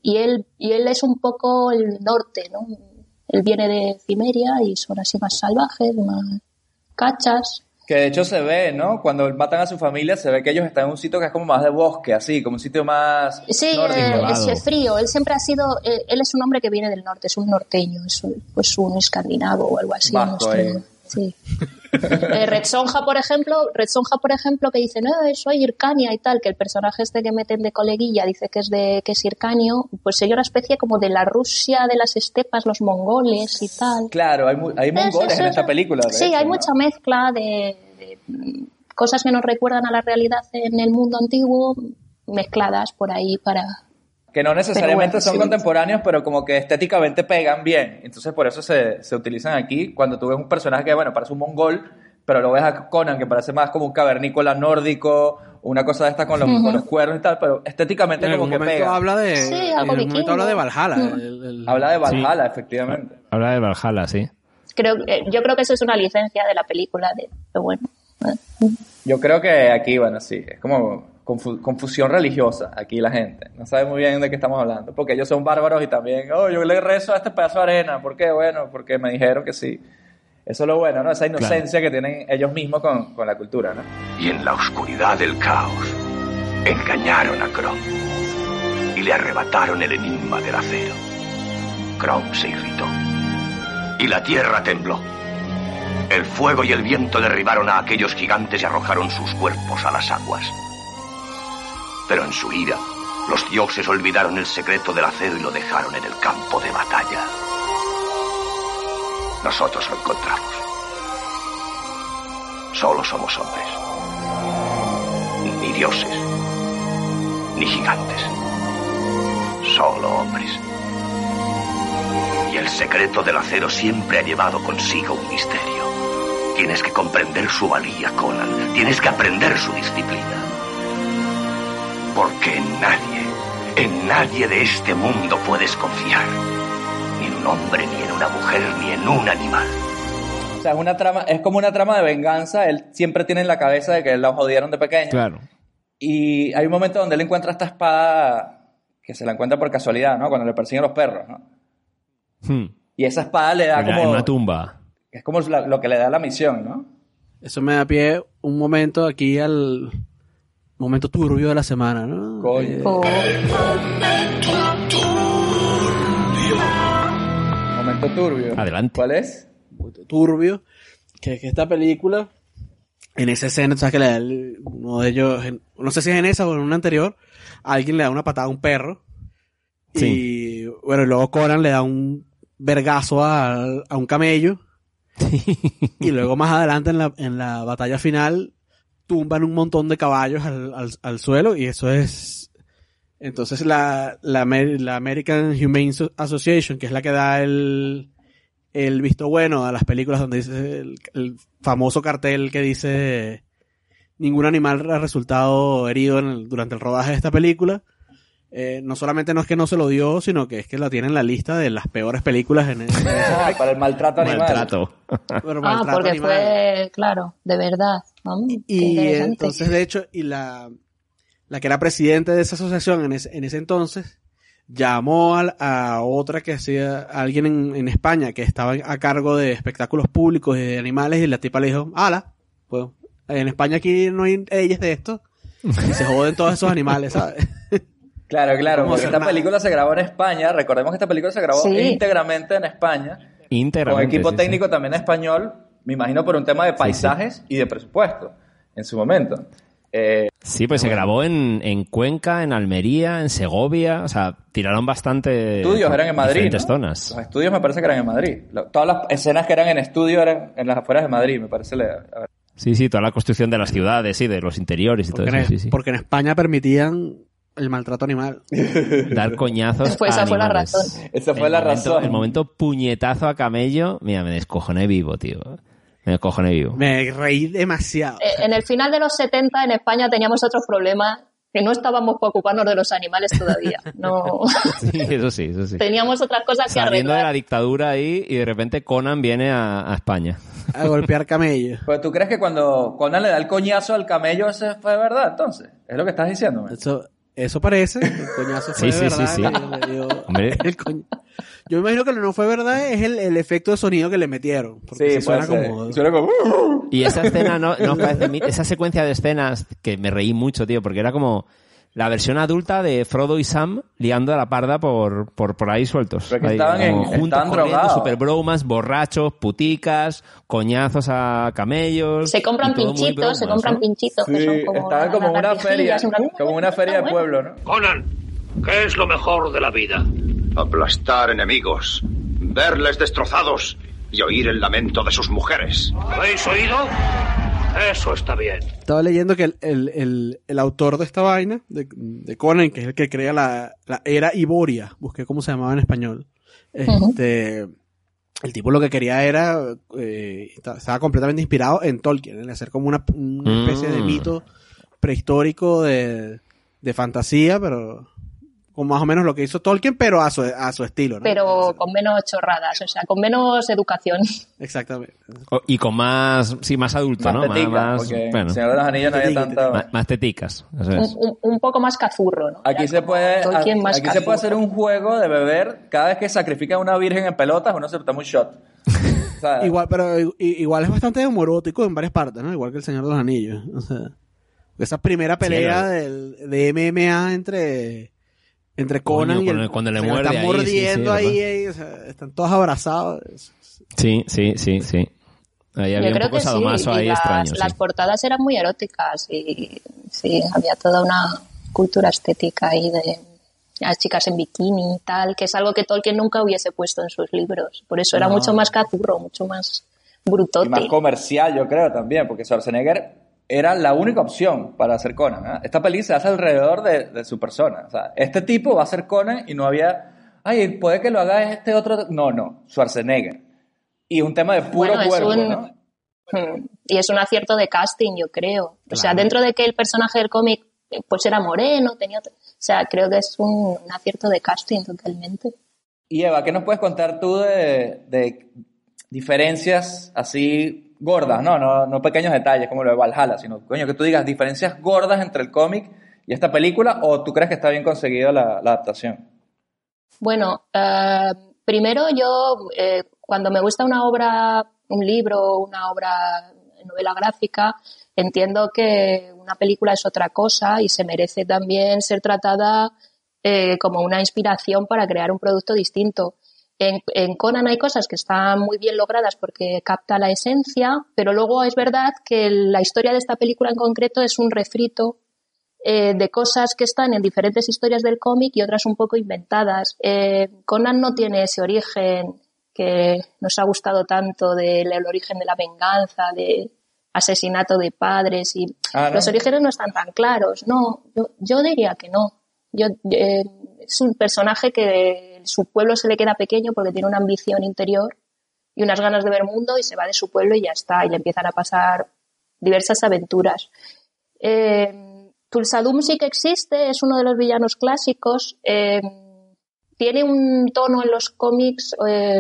y él y él es un poco el norte, ¿no? Él viene de Cimeria y son así más salvajes, más cachas Que de hecho se ve, ¿no? Cuando matan a su familia, se ve que ellos están en un sitio que es como más de bosque, así, como un sitio más Sí, eh, es frío. Él siempre ha sido, eh, él es un hombre que viene del norte, es un norteño, es un, pues un escandinavo o algo así. Vasco, un eh. Sí. Eh, Red Sonja, por ejemplo, Red Sonja, por ejemplo, que dice, no, soy Ircania y tal, que el personaje este que meten de coleguilla dice que es de que es Ircanio, pues sería una especie como de la Rusia de las estepas, los mongoles y tal. Claro, hay, hay mongoles en esta película. Sí, hecho, hay ¿no? mucha mezcla de, de, mm, cosas que nos recuerdan a la realidad en el mundo antiguo, mezcladas por ahí para... Que no necesariamente bueno, son sí. contemporáneos, pero como que estéticamente pegan bien. Entonces por eso se, se utilizan aquí. Cuando tú ves un personaje que, bueno, parece un mongol, pero lo ves a Conan, que parece más como un cavernícola nórdico, una cosa de esta con los, Ujú. con los cuernos y tal, pero estéticamente En como algún que momento pega. habla de. Sí, en algún momento habla de Valhalla. El- el- Habla de Valhalla, efectivamente. Habla de Valhalla, sí. Creo, yo creo que eso es una licencia de la película, de, pero bueno. Yo creo que aquí, bueno, sí, es como confu- confusión religiosa aquí la gente. No sabe muy bien de qué estamos hablando. Porque ellos son bárbaros y también, oh, yo le rezo a este pedazo de arena. ¿Por qué? Bueno, porque me dijeron que sí. Eso es lo bueno, ¿no? Esa inocencia que tienen ellos mismos con, con la cultura, ¿no? Y en la oscuridad del caos, engañaron a Krom y le arrebataron el enigma del acero. Krom se irritó y la tierra tembló. El fuego y el viento derribaron a aquellos gigantes y arrojaron sus cuerpos a las aguas. Pero en su ira, los dioses olvidaron el secreto del acero y lo dejaron en el campo de batalla. Nosotros lo encontramos. Solo somos hombres. Ni dioses, ni gigantes. Solo hombres. Y el secreto del acero siempre ha llevado consigo un misterio. Tienes que comprender su valía, Conan. Tienes que aprender su disciplina. Porque en nadie, en nadie de este mundo puedes confiar. Ni en un hombre, ni en una mujer, ni en un animal. O sea, es una trama, es como una trama de venganza. Él siempre tiene en la cabeza de que lo jodieron de pequeño. Claro. Y hay un momento donde él encuentra esta espada que se la encuentra por casualidad, ¿no? Cuando le persiguen los perros, ¿no? Hmm. Y esa espada le da En la- como... en una tumba. Es como la- lo que le da la misión, ¿no? Eso me da pie un momento aquí al momento turbio de la semana, ¿no? Coño. Eh, o- Momento turbio. Adelante. ¿Cuál es? turbio, que, que esta película, en esa escena, tú sabes que le da el- uno de ellos, en- no sé si es en esa o en una anterior, alguien le da una patada a un perro. Y bueno, y luego Conan le da un vergazo a, a un camello. (laughs) y luego más adelante en la, en la batalla final tumban un montón de caballos al, al, al suelo y eso es... Entonces la, la, la American Humane So- Association, que es la que da el, el visto bueno a las películas donde dice el, el famoso cartel que dice ningún animal ha resultado herido en el- durante el rodaje de esta película. Eh, no solamente no es que no se lo dio, sino que es que la tiene en la lista de las peores películas en, en ese (laughs) Ah, para el maltrato animal. Maltrato. pero Ah, porque animal. fue, claro, de verdad. Y entonces, de hecho, y la, la que era presidente de esa asociación en ese, en ese entonces, llamó a, otra que hacía, a alguien en, en España que estaba a cargo de espectáculos públicos y de animales, y la tipa le dijo, ala, pues, en España aquí no hay leyes de esto, y se joden todos esos animales, ¿sabes? (laughs) Claro, claro, Como porque esta película se grabó en España. Recordemos que esta película se grabó Sí. íntegramente en España. Con Íntegramente. equipo sí, sí. técnico también español, me imagino por un tema de paisajes y de presupuesto en su momento. Eh, Sí, pues se grabó en, en Cuenca, en Almería, en Segovia. O sea, tiraron bastante. estudios eran en Madrid. ¿no? zonas. Los estudios me parece que eran en Madrid. Lo- Todas las escenas que eran en estudio eran en las afueras de Madrid, me parece. le- a ver. Sí, sí, toda la construcción de las ciudades, sí, de los interiores y todo Porque, eso. en, Sí, sí. porque en España permitían el maltrato animal. (laughs) Dar coñazos. Pues a esa fue la animales. razón. Esa fue El la momento- razón. El momento puñetazo a camello. Mira, me descojoné vivo, tío. Me descojoné vivo. Me reí demasiado. Eh, En el final de los 70 en España teníamos otros problemas que no estábamos para ocuparnos de los animales todavía. (laughs) No, Sí, eso sí, eso sí. teníamos otras cosas que Saliendo de la arreglar. dictadura ahí y de repente Conan viene a, a España. A golpear camellos. (laughs) Pero tú crees que cuando Conan le da el coñazo al camello, ese fue de verdad, entonces. Es lo que estás diciendo. Eso, eso parece. El (laughs) coñazo fue Sí, de sí, verdad. sí, sí. dio Hombre. (laughs) Yo me imagino que lo que no fue verdad es el, el efecto de sonido que le metieron. Porque Sí, suena como... Suena como... Y esa (laughs) escena no, no esa secuencia de escenas que me reí mucho, tío, porque era como la versión adulta de Frodo y Sam liando a la parda por, por, por ahí sueltos. Pero que Ahí, estaban en- juntos estaban corriendo, super bromas, borrachos, puticas, coñazos a camellos. Se compran pinchitos, se bromas, compran ¿no? pinchitos que Sí, son como estaban como una feria, como una feria de pueblo, ¿no? Conan, ¿qué es lo mejor de la vida? Aplastar enemigos, verles destrozados y oír el lamento de sus mujeres. ¿Habéis oído? Eso está bien. Estaba leyendo que el, el, el, el autor de esta vaina, de, de Conan, que es el que crea la, la era Iboria, busqué cómo se llamaba en español. Este, El tipo lo que quería era, eh, estaba completamente inspirado en Tolkien, en hacer como una, una especie de Mm. mito prehistórico de, de fantasía, pero con más o menos lo que hizo Tolkien, pero a su, a su estilo, ¿no? Pero con menos chorradas, o sea, con menos educación. Exactamente. O- Y con más, sí, más adulto, Más ¿no? tetica, más, porque bueno, Señor de los Anillos no había tanta... más, más teticas. eso Un, es. un- un poco más cazurro, ¿no? Aquí se puede, Tolkien más aquí se puede hacer un juego de beber cada vez que sacrifican a una virgen en pelotas, uno se toma un shot. O sea, (laughs) Igual, pero i- igual es bastante homorótico en varias partes, ¿no? Igual que el Señor de los Anillos. O sea, esa primera pelea Sí, del, de MMA entre, entre Coño, Conan y el, cuando- le se muerde están ahí, sí, mordiendo sí, ahí, ahí, o sea, están todos abrazados. Sí, sí, sí, sí. Ahí Yo había un creo poco que sí, y ahí las, extraño. sí. las portadas eran muy eróticas y sí, había toda una cultura estética ahí de las chicas en bikini y tal, que es algo que Tolkien nunca hubiese puesto en sus libros. Por eso era No. mucho más cazurro, mucho más y brutote. más comercial, yo creo también, porque Schwarzenegger era la única opción para hacer Conan. ¿eh? Esta peli se hace alrededor de, de su persona. O sea, este tipo va a ser Conan y no había, ay, puede que lo haga este otro. No, no, Schwarzenegger. Y un tema de puro Bueno, cuerpo, un- ¿no? (laughs) Y es un acierto de casting, yo creo. O sea, dentro de que el personaje del cómic pues era moreno, tenía... otro- O sea, creo que es un, un acierto de casting totalmente. Y Eva, ¿qué nos puedes contar tú de, de diferencias así gordas? No, no, no pequeños detalles como lo de Valhalla, sino, coño, que tú digas diferencias gordas entre el cómic y esta película, o tú crees que está bien conseguida la, adaptación? Bueno, eh, primero yo, eh, cuando me gusta una obra, un libro, una obra, novela gráfica, entiendo que una película es otra cosa y se merece también ser tratada eh, como una inspiración para crear un producto distinto. En, en Conan hay cosas que están muy bien logradas porque capta la esencia, pero luego es verdad que la historia de esta película en concreto es un refrito eh, de cosas que están en diferentes historias del cómic y otras un poco inventadas. Eh, Conan no tiene ese origen que nos ha gustado tanto del el origen de la venganza, de asesinato de padres y Ah, ¿no? los orígenes no están tan claros. No, yo, yo diría que no. Yo, eh, es un personaje que su pueblo se le queda pequeño porque tiene una ambición interior y unas ganas de ver mundo y se va de su pueblo y ya está, y le empiezan a pasar diversas aventuras. Eh, Tulsadum sí que existe, es uno de los villanos clásicos. eh, tiene un tono en los cómics eh,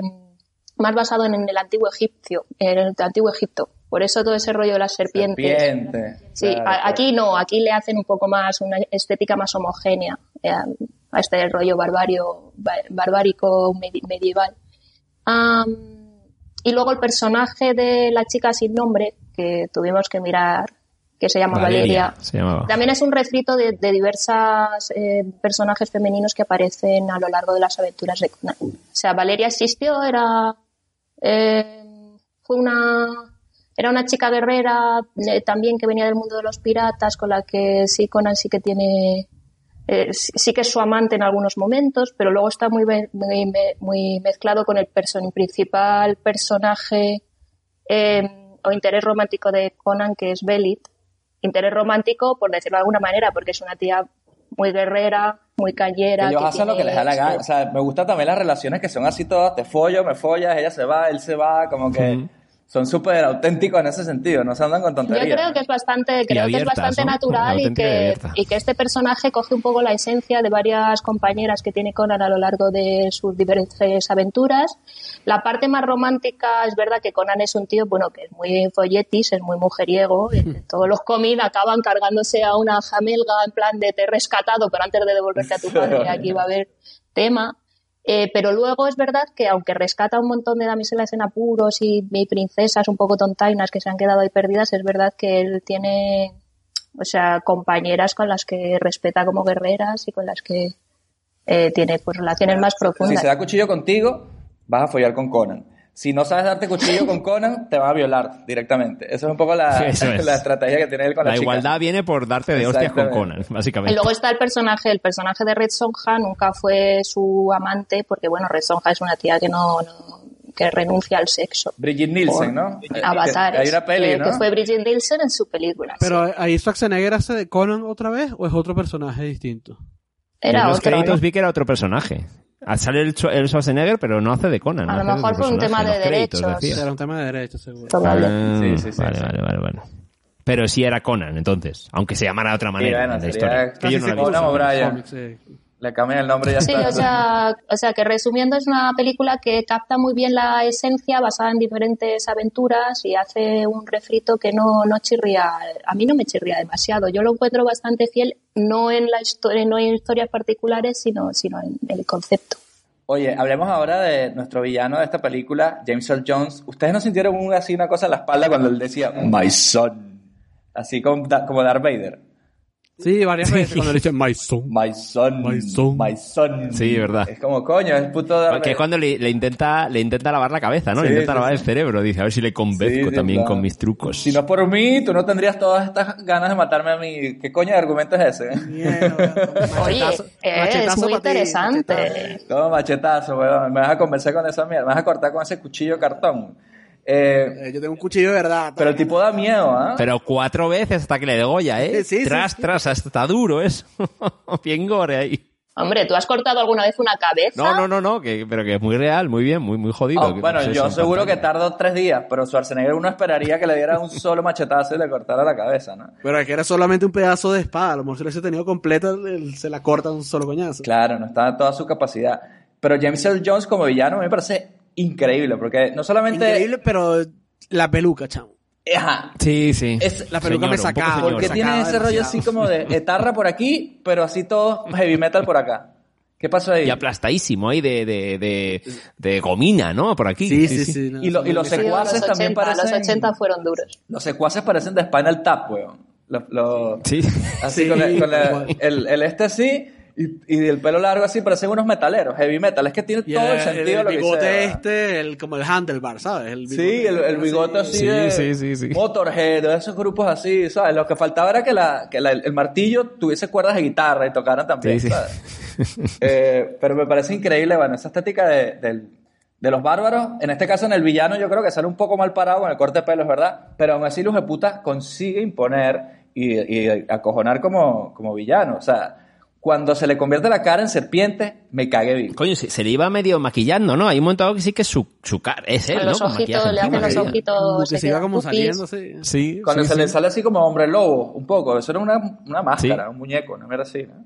más basado en el antiguo egipcio, en el antiguo Egipto. Por eso todo ese rollo de las serpientes. Serpiente. Sí, claro, a- claro. aquí no, aquí le hacen un poco más, una estética más homogénea eh, a este rollo barbario, ba- barbárico medi- medieval. Y luego el personaje de la chica sin nombre, que tuvimos que mirar, que se llama Valeria, se también es un refrito de, de diversas eh, personajes femeninos que aparecen a lo largo de las aventuras de Conan. O sea, Valeria existió, era eh, fue una era una chica guerrera eh, también que venía del mundo de los piratas, con la que sí Conan sí que tiene eh, sí que es su amante en algunos momentos, pero luego está muy muy, muy mezclado con el person principal personaje eh, o interés romántico de Conan, que es Belit. Interés romántico, por decirlo de alguna manera, porque es una tía muy guerrera, muy callera. Ellos que hacen lo que les da la gana. O sea, me gustan también las relaciones que son así todas, te follo, me follas, ella se va, él se va, como que. Son súper auténticos en ese sentido, no se andan con Yo tonterías. creo que es bastante, creo que es bastante ¿no? natural y que, y que este personaje coge un poco la esencia de varias compañeras que tiene Conan a lo largo de sus diferentes aventuras. La parte más romántica es verdad que Conan es un tío, bueno, que es muy folletis, es muy mujeriego. (laughs) Todos los cómics acaban cargándose a una jamelga en plan de te he rescatado, pero antes de devolverte a tu (laughs) padre aquí va a haber tema. Eh, pero luego es verdad que aunque rescata un montón de damiselas en apuros y, y princesas un poco tontainas que se han quedado ahí perdidas, es verdad que él tiene, o sea, compañeras con las que respeta como guerreras y con las que eh, tiene pues relaciones más Si profundas. se da cuchillo contigo, vas a follar con Conan. Si no sabes darte cuchillo con (laughs) Conan, te va a violar directamente. Eso es un poco la, Eso (laughs) es. la estrategia que tiene él con la, La chica. igualdad viene por darte de hostias con. Conan, Y básicamente. luego está el personaje, el personaje de Red Sonja nunca fue su amante, porque bueno, Red Sonja es una tía que no, no- que renuncia al sexo. Brigitte Nielsen, ¿no? Avatares, Hay una peli, que, ¿no? que fue Bridget Nielsen en su película. Pero ahí Schwarzenegger hace de Conan otra vez o es otro personaje distinto. Era en los otro, créditos ¿no? vi que era otro personaje. Ah, Sale el, el Schwarzenegger, pero no hace de Conan. A lo hace de mejor por un tema de créditos, derechos. Era un tema de derecho, seguro. Ah, Sí, sí, sí, vale, sí. vale, vale, vale. Pero sí era Conan, entonces. Aunque se llamara de otra manera bueno, en la historia. Que yo no la he visto. Le cambian el nombre y ya Sí, está. o sea, o sea, que resumiendo es una película que capta muy bien la esencia basada en diferentes aventuras y hace un refrito que no, no chirría, a mí no me chirría demasiado. Yo lo encuentro bastante fiel, no en la historia, no en historias particulares, sino, sino en el concepto. Oye, hablemos ahora de nuestro villano de esta película, James Earl Jones. ¿Ustedes no sintieron así una cosa en la espalda cuando él decía, My son? Así como, como Darth Vader. Sí, varias veces cuando le dicen My son. My son. My son. My son. Sí, verdad. Es como, coño, es puto Darth Que es cuando le, le intenta, le intenta lavar la cabeza, ¿no? Sí, le intenta sí, lavar sí. el cerebro. Dice, a ver si le convenzco también con mis trucos. Si no es por mí, tú no tendrías todas estas ganas de matarme a mí. ¿Qué coño de argumento es ese? (laughs) Oye, es muy interesante. Todo machetazo, weón. Me vas a convencer con esa mierda. Me vas a cortar con ese cuchillo cartón. Eh, yo tengo un cuchillo de verdad. pero el tipo da miedo, ¿ah? Pero cuatro veces hasta que le degolla, ¿eh? Sí, sí, tras, sí. tras, hasta está duro eso. (laughs) bien gore ahí. Hombre, ¿tú has cortado alguna vez una cabeza? No, no, no, no, que, pero que es muy real, muy bien, muy, muy jodido. Oh, bueno, no sé yo seguro que tardó tres días, pero Schwarzenegger uno esperaría que le diera un solo machetazo y le cortara la cabeza, ¿no? Pero es que era solamente un pedazo de espada. A lo mejor si lo hubiese tenido completa, se la corta un solo coñazo. Claro, no está en toda su capacidad. Pero James Earl Jones como villano me parece increíble, porque no solamente... Increíble, pero la peluca, chamo. Ajá. Sí, sí. Es- La peluca me Señor, sacaba, señor. Porque sacaba tiene ese rollo así como de etarra por aquí, pero así todo heavy metal por acá. ¿Qué pasó ahí? Y aplastadísimo ahí de, de, de, de gomina, ¿no? Por aquí. Sí, sí, sí. no, Y lo- y los Sí, secuaces también 80, parecen... Los 80 fueron duros. Los secuaces parecen de Spinal Tap, weón. Lo- lo- Sí. Así Sí, con, el, con la- el, el este así y, y el pelo largo así, parecen unos metaleros, heavy metal. Es que tiene Y todo el, el, sentido el lo que bigote este, el, como el handlebar, ¿sabes? El Sí, bigote el, el bigote así Sí, de sí, sí, sí. Motorhead, de esos grupos así, ¿sabes? Lo que faltaba era que, la, que la- el martillo tuviese cuerdas de guitarra y tocaran también, Sí, sí. ¿sabes? (laughs) Eh, pero me parece increíble, bueno, esa estética de, de los bárbaros. En este caso, en el villano, yo creo que sale un poco mal parado con el corte de pelo, es verdad. Pero aún así, Luz de Puta consigue imponer y, y acojonar como, como villano. O sea, cuando se le convierte la cara en serpiente, me cagué vivo. Coño, se, se le iba medio maquillando, ¿no? Hay un momento que sí que su, su cara es él, Con ¿no? los ojitos, le hacen los ojitos. Como que se se iba como saliendo, sí. Sí, Cuando sí, se sí. le sale así como hombre lobo, un poco. Eso era una, una máscara, Sí. un muñeco, una mierda así, ¿no?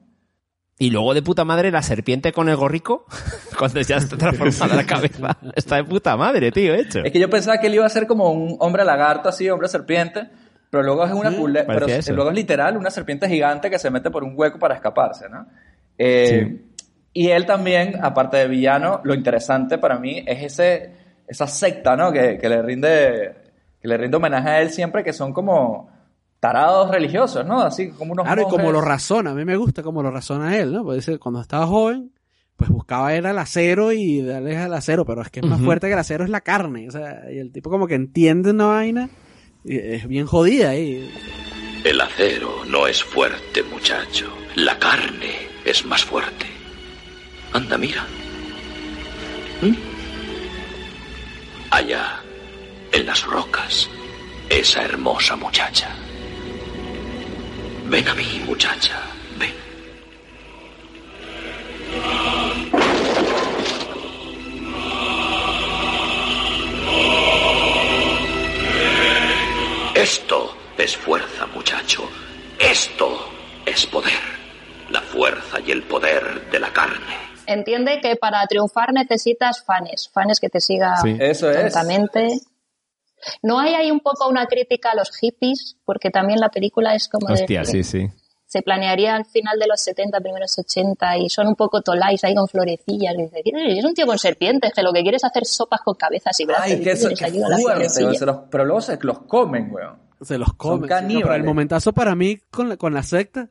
Y luego de puta madre la serpiente con el gorrico, (laughs) cuando ya está transformada la cabeza. (laughs) Está de puta madre, tío, hecho. Es que yo pensaba que él iba a ser como un hombre lagarto, así, hombre serpiente, pero luego es una culebra, pero eso. luego es literal una serpiente gigante que se mete por un hueco para escaparse, ¿no? Eh, Y él también, aparte de villano, lo interesante para mí es ese, esa secta, ¿no? Que, que le rinde, que le rinde homenaje a él siempre, que son como tarados religiosos, ¿no? Así como unos Claro, y como lo razona, a mí me gusta como lo razona él, ¿no? Porque dice, cuando estaba joven, pues buscaba era el acero y darle al acero, pero es que es más fuerte que el acero es la carne, o sea, y el tipo como que entiende una vaina es bien jodida y El acero no es fuerte, muchacho. La carne es más fuerte. Anda, mira. ¿Mm? Allá, en las rocas, esa hermosa muchacha. Ven a mí, muchacha. Ven. Esto es fuerza, muchacho. Esto es poder. La fuerza y el poder de la carne. Entiende que para triunfar necesitas fans, fans que te sigan Sí. Eso es. tontamente. ¿No hay ahí un poco una crítica a los hippies? Porque también la película es como de- Hostia, sí, sí. Se planearía al final de los 70, primeros 80 y son un poco tolais ahí con florecillas. Y dice, es un tío con serpientes que lo que quiere es hacer sopas con cabezas y brazos. Ay, y que eso, fuerte, se los- pero luego se los comen, weón. Se los comen. sí, no, pero el momentazo para mí con la, con la secta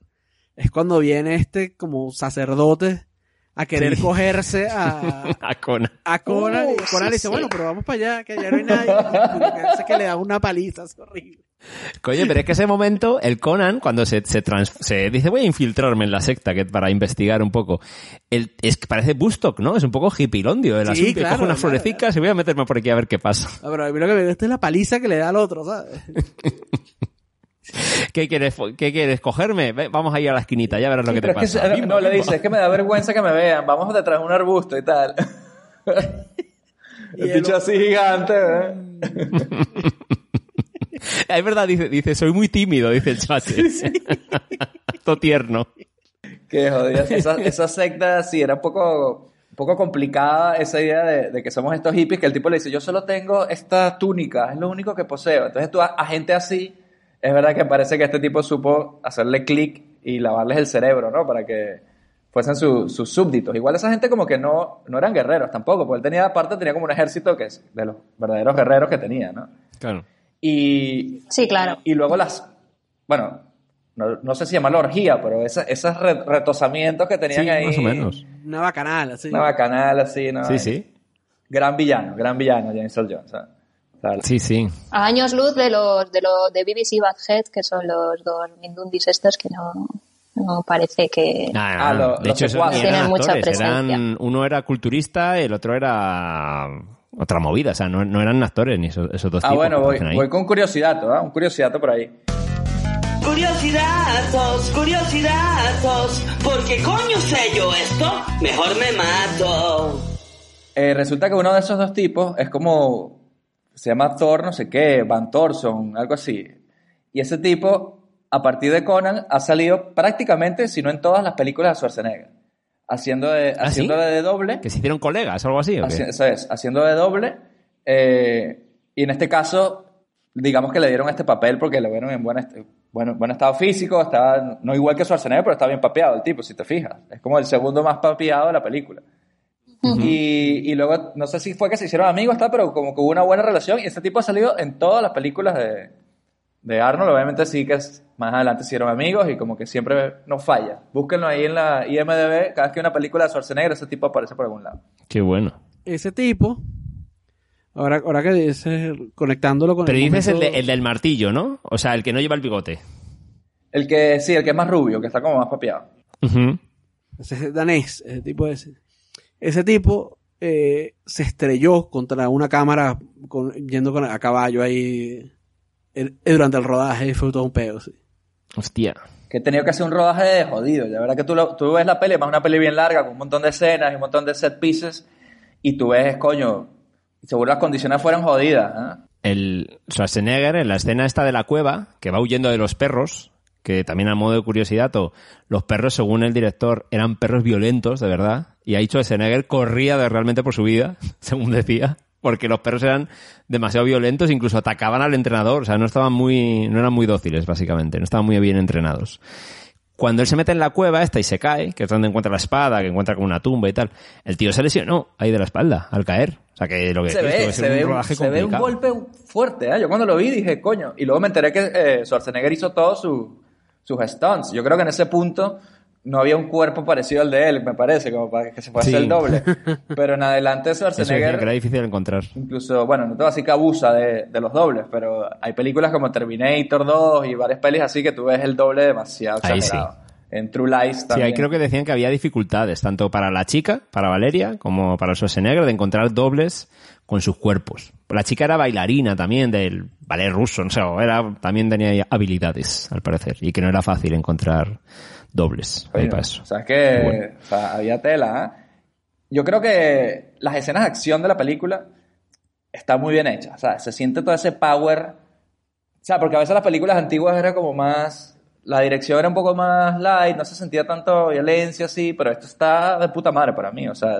es cuando viene este como sacerdote a querer Sí. cogerse a, (laughs) A Conan. a Conan. Uh, y Conan sí, le dice, sí. bueno, pero vamos para allá, que allá no hay nadie. Y lo que hace es que le da una paliza, es horrible. Coño, pero es que ese momento, el Conan, cuando se, se, trans- se dice voy a infiltrarme en la secta que, para investigar un poco, el, es que parece Bustock, ¿no? Es un poco hippilondio el Sí, asunto. claro, cojo unas claro, florecicas y voy a meterme por aquí a ver qué pasa. No, pero a mí lo que me gusta es la paliza que le da al otro, ¿sabes? (laughs) ¿Qué quieres, qué quieres cogerme? Vamos a ir a la esquinita, ya verás lo Sí, que te que pasa. no, le bimba. dice, es que me da vergüenza que me vean, vamos detrás de un arbusto y tal. Y (laughs) el bicho así gigante, ¿eh? (laughs) Es verdad, dice, dice, soy muy tímido, dice el chate. (laughs) Todo tierno. Que jodida. Esa, esa secta sí era un poco, un poco complicada esa idea de, de que somos estos hippies que el tipo le dice, yo solo tengo esta túnica, es lo único que poseo. Entonces tú a, a gente así, es verdad que parece que este tipo supo hacerle clic y lavarles el cerebro, ¿no? Para que fuesen su- sus súbditos. Igual esa gente como que no, no eran guerreros tampoco, porque él tenía aparte, tenía como un ejército que es de los verdaderos guerreros que tenía, ¿no? Claro. Y, Sí, claro. y luego las, bueno, no, no sé si llamarlo orgía, pero esa- esos re- retosamientos que tenían Sí, ahí. más o menos. Una bacanal, así. Una bacanal así, ¿no? Sí, sí. Gran villano, gran villano, James Earl Jones. ¿sabes? Sí, sí. A años luz de los de los de BBC Badhead, que son los dos Mindundis estos que no, no parece que... Nah, Ah, nah, lo- de los hecho, esos eran Tienen mucha actores, eran, presencia. uno era culturista y el otro era otra movida, o sea, no, no eran actores ni esos, esos dos Ah, tipos bueno, que voy, con curiosidad, ¿ah? Un curiosidad por ahí. Curiosidazos, curiosidazos, porque coño sé yo esto, mejor me mato. Eh, resulta que uno de esos dos tipos es como. Se llama Thor, no sé qué, Van Thorson, algo así. Y ese tipo, a partir de Conan, ha salido prácticamente, si no en todas las películas de Schwarzenegger. Haciendo de, ¿Ah, sí? haciendo de doble. ¿Que se hicieron colegas algo así? ¿o qué? Eso es, haciendo de doble. eh, y en este caso, digamos que le dieron este papel porque lo vieron en buen, est- bueno, buen estado físico, estaba, no igual que Schwarzenegger, pero está bien papeado el tipo, si te fijas. Es como el segundo más papeado de la película. Y, y luego, no sé si fue que se hicieron amigos, tal, pero como que hubo una buena relación y este tipo ha salido en todas las películas de, de Arnold. Obviamente sí que es- más adelante se hicieron amigos y como que siempre no falla. Búsquenlo ahí en la IMDB, cada vez que hay una película de Schwarzenegger, ese tipo aparece por algún lado. Qué bueno. Ese tipo, ahora, ahora que dices, conectándolo con Pero el dices el, momento- de- el del martillo, ¿no? O sea, el que no lleva el bigote. El que, sí, el que es más rubio, que está como más papeado. Ese es danés, ese tipo ese. Ese tipo eh, se estrelló contra una cámara con- yendo con, a caballo ahí eh, durante el rodaje y fue todo un peo. sí. Hostia. Que he tenido que hacer un rodaje de jodido. La verdad que tú, lo- tú ves la peli, más una peli bien larga, con un montón de escenas y un montón de set pieces, y tú ves, coño, seguro las condiciones fueron jodidas. ¿eh? El Schwarzenegger en la escena esta de la cueva, que va huyendo de los perros, que también a modo de curiosidad, los perros, según el director, eran perros violentos, de verdad, y ahí Schwarzenegger corría de realmente por su vida, (laughs) según decía, porque los perros eran demasiado violentos, incluso atacaban al entrenador, o sea, no estaban muy, no eran muy dóciles, básicamente, no estaban muy bien entrenados. Cuando él se mete en la cueva esta y se cae, que es donde encuentra la espada, que encuentra como una tumba y tal, el tío se lesionó ahí de la espalda al caer. O sea que lo que Se decís, ve, se, ve, un, rodaje se ve un complicado. golpe fuerte. ¿eh? Yo cuando lo vi dije, coño, y luego me enteré que eh, Schwarzenegger hizo todos su- sus stunts. Yo creo que en ese punto no había un cuerpo parecido al de él, me parece, como para que se fuese Sí. el doble. (laughs) Pero en adelante Eso Schwarzenegger... que era difícil encontrar. Incluso, bueno, no te voy a decir que abusa de, de los dobles, pero hay películas como Terminator 2 y varias pelis así que tú ves el doble demasiado Ahí exagerado. En True Lies Sí, también. ahí creo que decían que había dificultades, tanto para la chica, para Valeria, como para Schwarzenegger, de encontrar dobles con sus cuerpos. La chica era bailarina también del ballet ruso, no sé, era, también tenía habilidades, al parecer, y que no era fácil encontrar dobles ahí Coño, para eso. O sea, es que Bueno. o sea, había tela. ¿eh? Yo creo que las escenas de acción de la película están muy bien hechas. O sea, se siente todo ese power. O sea, porque a veces las películas antiguas era como más. La dirección era un poco más light, no se sentía tanto violencia así, pero esto está de puta madre para mí. O sea,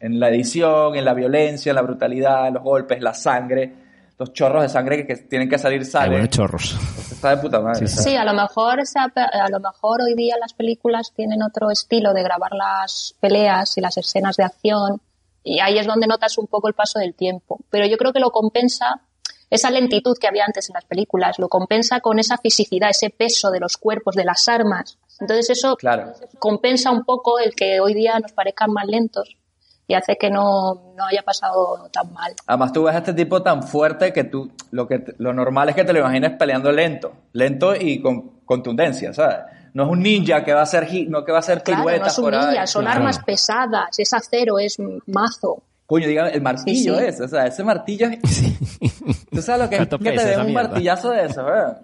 en la edición, en la violencia, en la brutalidad, los golpes, la sangre, los chorros de sangre que, que tienen que salir Hay salen. buenos chorros. está de puta madre. Sí, a lo mejor a lo mejor hoy día las películas tienen otro estilo de grabar las peleas y las escenas de acción y ahí es donde notas un poco el paso del tiempo. Pero yo creo que lo compensa esa lentitud que había antes en las películas, lo compensa con esa fisicidad, ese peso de los cuerpos, de las armas. Entonces eso Claro. compensa un poco el que hoy día nos parezcan más lentos y hace que no, no haya pasado tan mal. Además tú ves a este tipo tan fuerte que tú, lo que lo normal es que te lo imagines peleando lento, lento y con contundencia, ¿sabes? No es un ninja que va a hacer, no que va a hacer Claro, no piruetas es un ninja, son Claro. armas pesadas, es acero, es mazo. Coño, diga, el martillo Sí, sí. ese, o sea, ese martillo es... (laughs) ¿Tú sabes lo que es ¿Cuánto que te den un mierda? martillazo de eso, ¿verdad?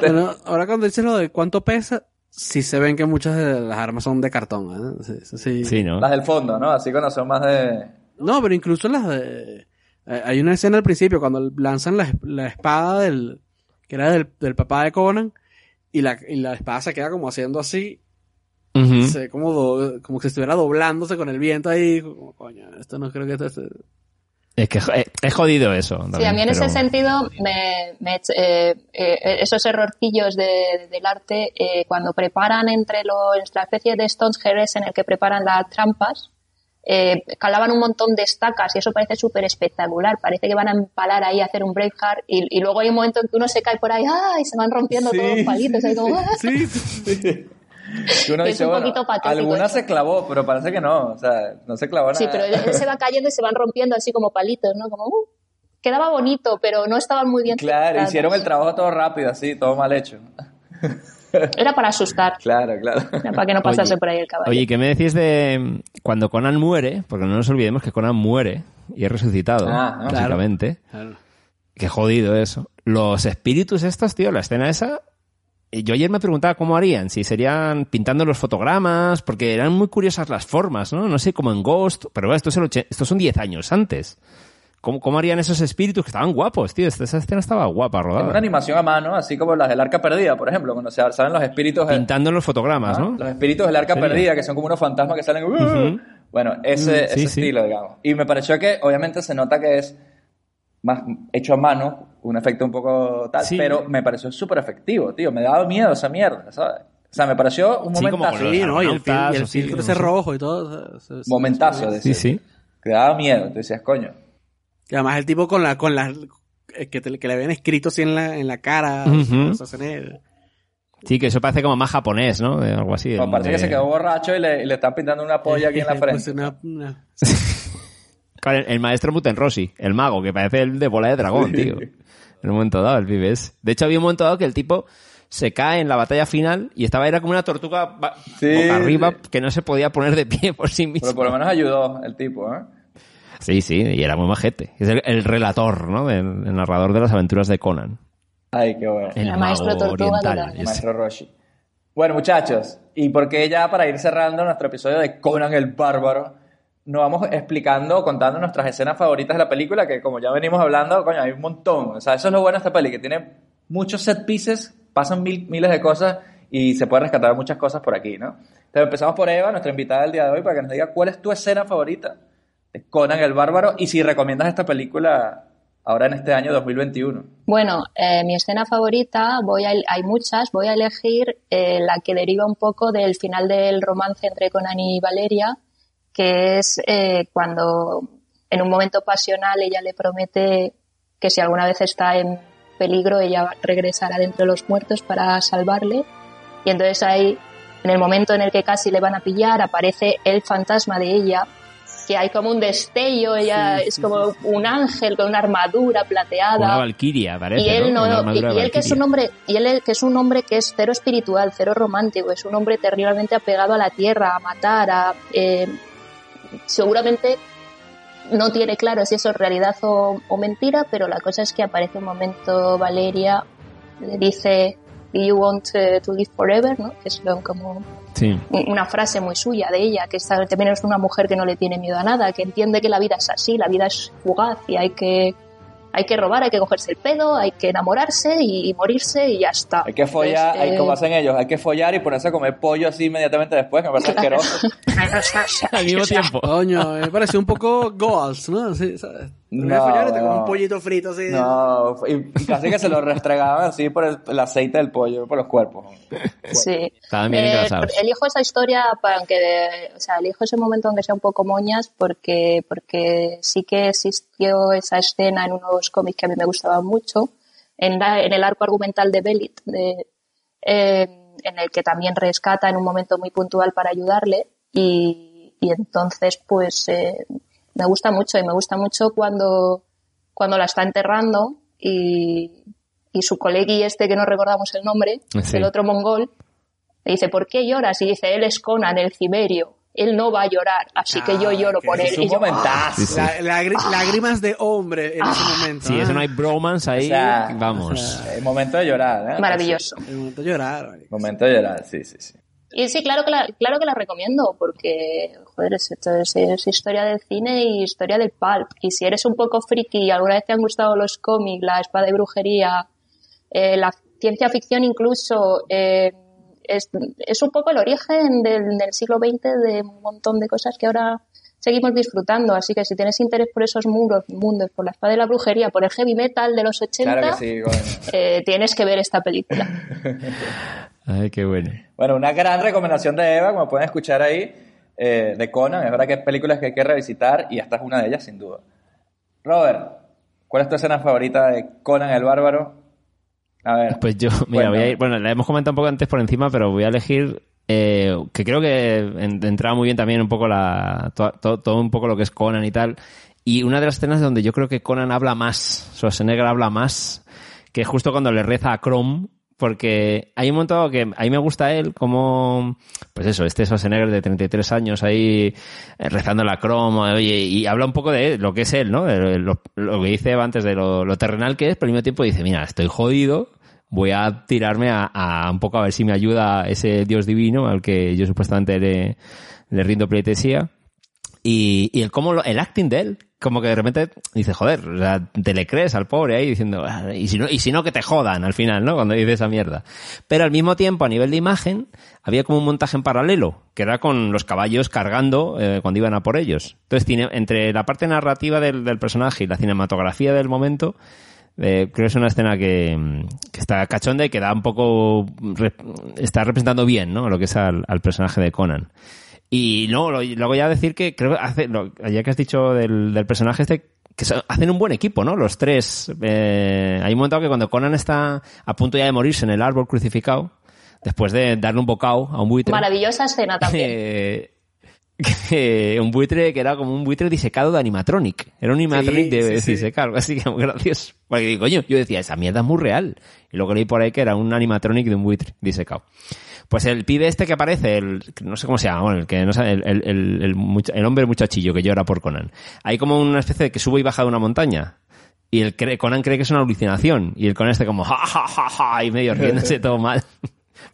Bueno, ahora cuando dices lo de cuánto pesa, sí se ven que muchas de las armas son de cartón. ¿eh? Sí, sí, sí. ¿no? Las del fondo, ¿no? Así cuando son más de... No, pero incluso las de... eh, hay una escena al principio cuando lanzan la, la espada del... que era del, del papá de Conan y la, y la espada se queda como haciendo así, Ujú. se ve como, do- como que estuviera doblándose con el viento ahí. Como, coño, esto no creo que esto... esté- Es que eh, es jodido eso. Sí, también, a mí en pero- ese sentido, me, me- eh, eh, esos errorcillos de- del arte, eh, cuando preparan entre los, la especie de stones en el que preparan las trampas, eh, calaban un montón de estacas y eso parece súper espectacular. Parece que van a empalar ahí a hacer un Braveheart y, y luego hay un momento en que uno se cae por ahí ¡ay! y se van rompiendo Sí, todos los palitos. ahí como, ¡ah! Sí, Que uno Es dice, un bueno, poquito patético alguna se clavó, pero parece que no, o sea, no se clavó nada. Sí, pero él, él se va (laughs) cayendo y se van rompiendo así como palitos, ¿no? Como, uh, quedaba bonito, pero no estaban muy bien Claro, hicieron el trabajo todo rápido, así, todo mal hecho. (laughs) Era para asustar, Claro, claro. era para que no pasase Oye, por ahí el caballo. Oye, ¿qué me decís de mm, cuando Conan muere? Porque no nos olvidemos que Conan muere y es resucitado, Ah, ¿no? básicamente. Claro. Qué jodido eso. Los espíritus estos, tío, la escena esa... eh, Yo ayer me preguntaba cómo harían, si serían pintando los fotogramas, porque eran muy curiosas las formas, ¿no? No sé, como en Ghost, pero bueno, esto, es el son 10 años antes. ¿Cómo, ¿Cómo harían esos espíritus que estaban guapos, tío? Esta- Esa escena estaba guapa, Una rodada. animación a mano, así como las del arca perdida, por ejemplo, cuando se salen los espíritus... Pintando los fotogramas, ¿ah? ¿no? Los espíritus del arca Sería. perdida, que son como unos fantasmas que salen... ¡uh! Bueno, ese, Mm, sí, ese sí. estilo, digamos. Y me pareció que, obviamente, se nota que es más hecho a mano, un efecto un poco tal, Sí. pero me pareció súper efectivo, tío. Me daba miedo esa mierda, ¿sabes? O sea, me pareció un Sí, como momentazo. con Sí, ¿no? Y el, el sí, filtro no ese rojo y todo. se- Momentazo, Sí, decía. sí. Que daba miedo. Te decías, coño. Y además el tipo con la, con la, eh, que, te- que le habían escrito así en la, en la cara. Ujú. o sea, se ne- Sí, que eso parece como más japonés, ¿no? De algo así. No, parece de- que se quedó borracho y le, y le están pintando una polla aquí en la (laughs) Pues frente. una- una- (laughs) El, el maestro Mutenroshi, el mago, que parece el de bola de dragón, tío. En un momento dado, el pibes. De hecho, había un momento dado que el tipo se cae en la batalla final y estaba era como una tortuga ba- Sí, boca arriba sí. que no se podía poner de pie por sí mismo. Pero por lo menos ayudó el tipo, ¿eh? Sí, sí, y era muy majete. Es el, el relator, ¿no? El, el narrador de las aventuras de Conan. Ay, qué bueno. El La maestro mago tortuga oriental. Es- Maestro Roshi. Bueno, muchachos, y porque ya para ir cerrando nuestro episodio de Conan el Bárbaro, nos vamos explicando, contando nuestras escenas favoritas de la película, que como ya venimos hablando, coño, hay un montón. O sea, eso es lo bueno de esta peli, que tiene muchos set pieces, pasan mil- miles de cosas y se pueden rescatar muchas cosas por aquí, ¿no? Entonces empezamos por Eva, nuestra invitada del día de hoy, para que nos diga cuál es tu escena favorita de Conan el Bárbaro y si recomiendas esta película ahora en este año 2021. Bueno, eh, mi escena favorita, voy a, hay muchas, voy a elegir eh, la que deriva un poco del final del romance entre Conan y Valeria, que es eh, cuando en un momento pasional ella le promete que si alguna vez está en peligro ella regresará de entre los muertos para salvarle. Y entonces ahí en el momento en el que casi le van a pillar aparece el fantasma de ella que hay como un destello ella Sí, es sí, como sí, un ángel con una armadura plateada. Una valquiria, parece, y él ¿no? no, y, y de él que es un hombre y él que es un hombre que es cero espiritual cero romántico es un hombre terriblemente apegado a la tierra a matar a eh, seguramente no tiene claro si eso es realidad o, o mentira pero la cosa es que aparece un momento Valeria le dice "Do you want eh, to live forever ¿no? que es como Sí. una frase muy suya de ella, que está- también es una mujer que no le tiene miedo a nada, que entiende que la vida es así, la vida es fugaz y hay que, hay que robar, hay que cogerse el pedo, hay que enamorarse y, y morirse y ya está. Hay que follar, Entonces, hay, eh, como hacen ellos, hay que follar y ponerse a comer pollo así inmediatamente después, que me parece asqueroso. (laughs) Al mismo tiempo. Coño, me pareció un poco Goals, ¿no? Sí, ¿sabes? No, No, un pollito frito así. No, y casi que se lo restregaban así por el, el aceite del pollo, por los cuerpos. Sí. Estaban bien Eh, elijo esa historia para que, o sea, elijo ese momento aunque sea un poco moñas porque, porque sí que existió esa escena en unos cómics que a mí me gustaban mucho, en, la- en el arco argumental de Belit, de, eh, en el que también rescata en un momento muy puntual para ayudarle y, y entonces pues eh, me gusta mucho y me gusta mucho cuando, cuando la está enterrando y, y su colegui este que no recordamos el nombre, Sí. el otro mongol, le dice, ¿por qué lloras? Y dice, él es Conan, el ciberio. Él no va a llorar, así que yo lloro por él. Es Y un yo, momentazo. Sí, sí. La- lagri- lágrimas de hombre en ese momento. Si ¿ah? eso no hay bromance ahí, O sea, vamos. El momento de llorar, ¿eh? Maravilloso. El momento de llorar. marico. Momento de llorar, sí, sí, sí. Y sí, claro que la, claro que la recomiendo, porque, joder, es, esto es, es historia del cine y historia del pulp. Y si eres un poco friki y alguna vez te han gustado los cómics, la espada y brujería, eh, la ciencia ficción incluso, eh, es, es un poco el origen del, del siglo XX de un montón de cosas que ahora seguimos disfrutando. Así que si tienes interés por esos muros, mundos, por la espada y la brujería, por el heavy metal de los 80, Claro que sí, coño. eh, tienes que ver esta película. (laughs) Ay, qué bueno. Bueno, una gran recomendación de Eva, como pueden escuchar ahí, eh, de Conan. Es verdad que hay películas que hay que revisitar y esta es una de ellas, sin duda. Robert, ¿cuál es tu escena favorita de Conan el Bárbaro? A ver. Pues yo, mira, Bueno. voy a ir, bueno, la hemos comentado un poco antes por encima, pero voy a elegir eh, que creo que en- entraba muy bien también un poco la, to- to- todo, un poco lo que es Conan y tal. Y una de las escenas donde yo creo que Conan habla más, Schwarzenegger habla más, que es justo cuando le reza a Chrome, porque hay un momento que a mí me gusta él como, pues eso, este Schwarzenegger de 33 años ahí eh, rezando la Chrome, oye, y habla un poco de lo que es él, ¿no? De Lo, lo que dice antes de lo, terrenal que es, pero al mismo tiempo dice, mira, estoy jodido, voy a tirarme a, a un poco a ver si me ayuda ese dios divino al que yo supuestamente le, le rindo pleitesía. Y, y el cómo lo- el acting de él, como que de repente dice, joder, o sea, te le crees al pobre ahí diciendo, "Ah, y si no, y si no que te jodan al final, ¿no? Cuando dice esa mierda. Pero al mismo tiempo, a nivel de imagen, había como un montaje en paralelo, que era con los caballos cargando eh, cuando iban a por ellos. Entonces, tiene, entre la parte narrativa del, del personaje y la cinematografía del momento, eh, creo que es una escena que, que está cachonda y que da un poco, re- está representando bien, ¿no? Lo que es al, al personaje de Conan. Y no, lo- luego ya decir que creo que hace, lo- ya que has dicho del, del personaje este, que son- hacen un buen equipo, ¿no? Los tres. Eh, hay un momento que cuando Conan está a punto ya de morirse en el árbol crucificado, después de darle un bocado a un buitre. Maravillosa escena (laughs) también. eh, que un buitre que era como un buitre disecado de animatronic. Era un animatronic Sí, de sí, disecar, algo (laughs) así que muy gracioso. Porque digo, coño, yo decía, esa mierda es muy real. Y luego leí por ahí que era un animatronic de un buitre disecado. Pues el pibe este que aparece, el, no sé cómo se llama, bueno, el que no sabe, el, el, el, el mucha- el hombre muchachillo que llora por Conan. Hay como una especie de que sube y baja de una montaña. Y el Conan cree que es una alucinación. Y el Conan este como, ja, ja, ja, ja, y medio riéndose (laughs) todo mal.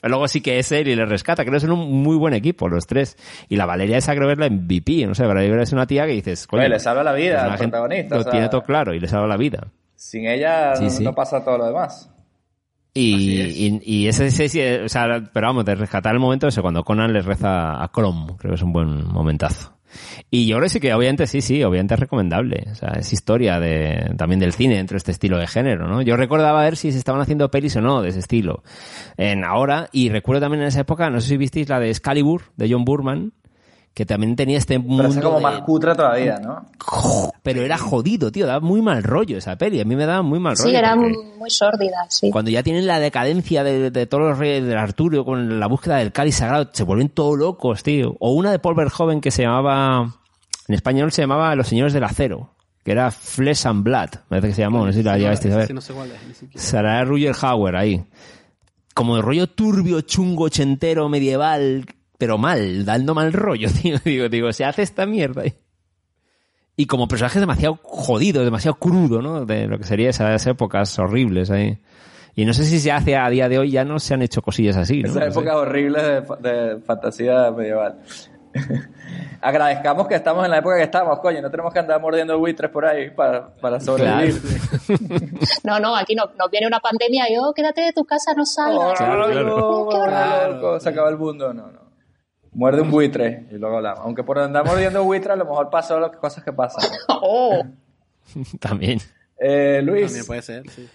Pero luego sí que es él y le rescata. Creo que son un muy buen equipo, los tres. Y la Valeria esa creo que es la MVP. No sé, Valeria es una tía que dices, coño. Oye, le salva la vida al protagonista, Lo o sea- tiene todo claro y le salva la vida. Sin ella Sí, no, sí. no pasa todo lo demás. Y, y, y ese, ese sí, o sea, pero vamos, de rescatar el momento ese cuando Conan le reza a Chrome, creo que es un buen momentazo. Y yo creo que sí que obviamente sí, sí, obviamente es recomendable. O sea, es historia de, también del cine dentro de este estilo de género, ¿no? Yo recordaba ver si se estaban haciendo pelis o no de ese estilo. En ahora, y recuerdo también en esa época, no sé si visteis la de Excalibur, de John Burman, que también tenía este mundo Pero es como de- más cutre todavía, ¿no? pero era jodido, tío, daba muy mal rollo esa peli, a mí me daba muy mal rollo. Sí, era muy sórdida, sí. cuando ya tienen la decadencia de, de todos los reyes del Arturo con la búsqueda del cáliz sagrado, se vuelven todos locos, tío. O una de Paul Verhoeven que se llamaba, en español se llamaba Los Señores del Acero, que era Flesh and Blood, me parece que se llamó, no sé si la llegasteis a ver. No sé cuál es. Sarah Ruger Hauer ahí. Como el rollo turbio, chungo, ochentero, medieval, pero mal, dando mal rollo, (laughs) tío. Digo, digo, se hace esta mierda. Y como personajes demasiado jodidos, demasiado crudo, ¿no? De lo que sería esas épocas horribles ahí. Y no sé si se hace a día de hoy, ya no se han hecho cosillas así, ¿no? Esa No sé. época horrible de, fa- de fantasía medieval. (laughs) Agradezcamos que estamos en la época que estamos, coño. No tenemos que andar mordiendo buitres por ahí para, para sobrevivir. (laughs) No, no, aquí no, nos viene una pandemia y oh, quédate de tu casa, no salgas. Claro, Oh, loco, se acaba el mundo. No, no. Muerde un buitre y luego hablamos. Aunque por andar mordiendo buitres a lo mejor pasó las cosas que pasan. (laughs) Oh, (laughs) También. Eh, Luis, También puede ser, sí.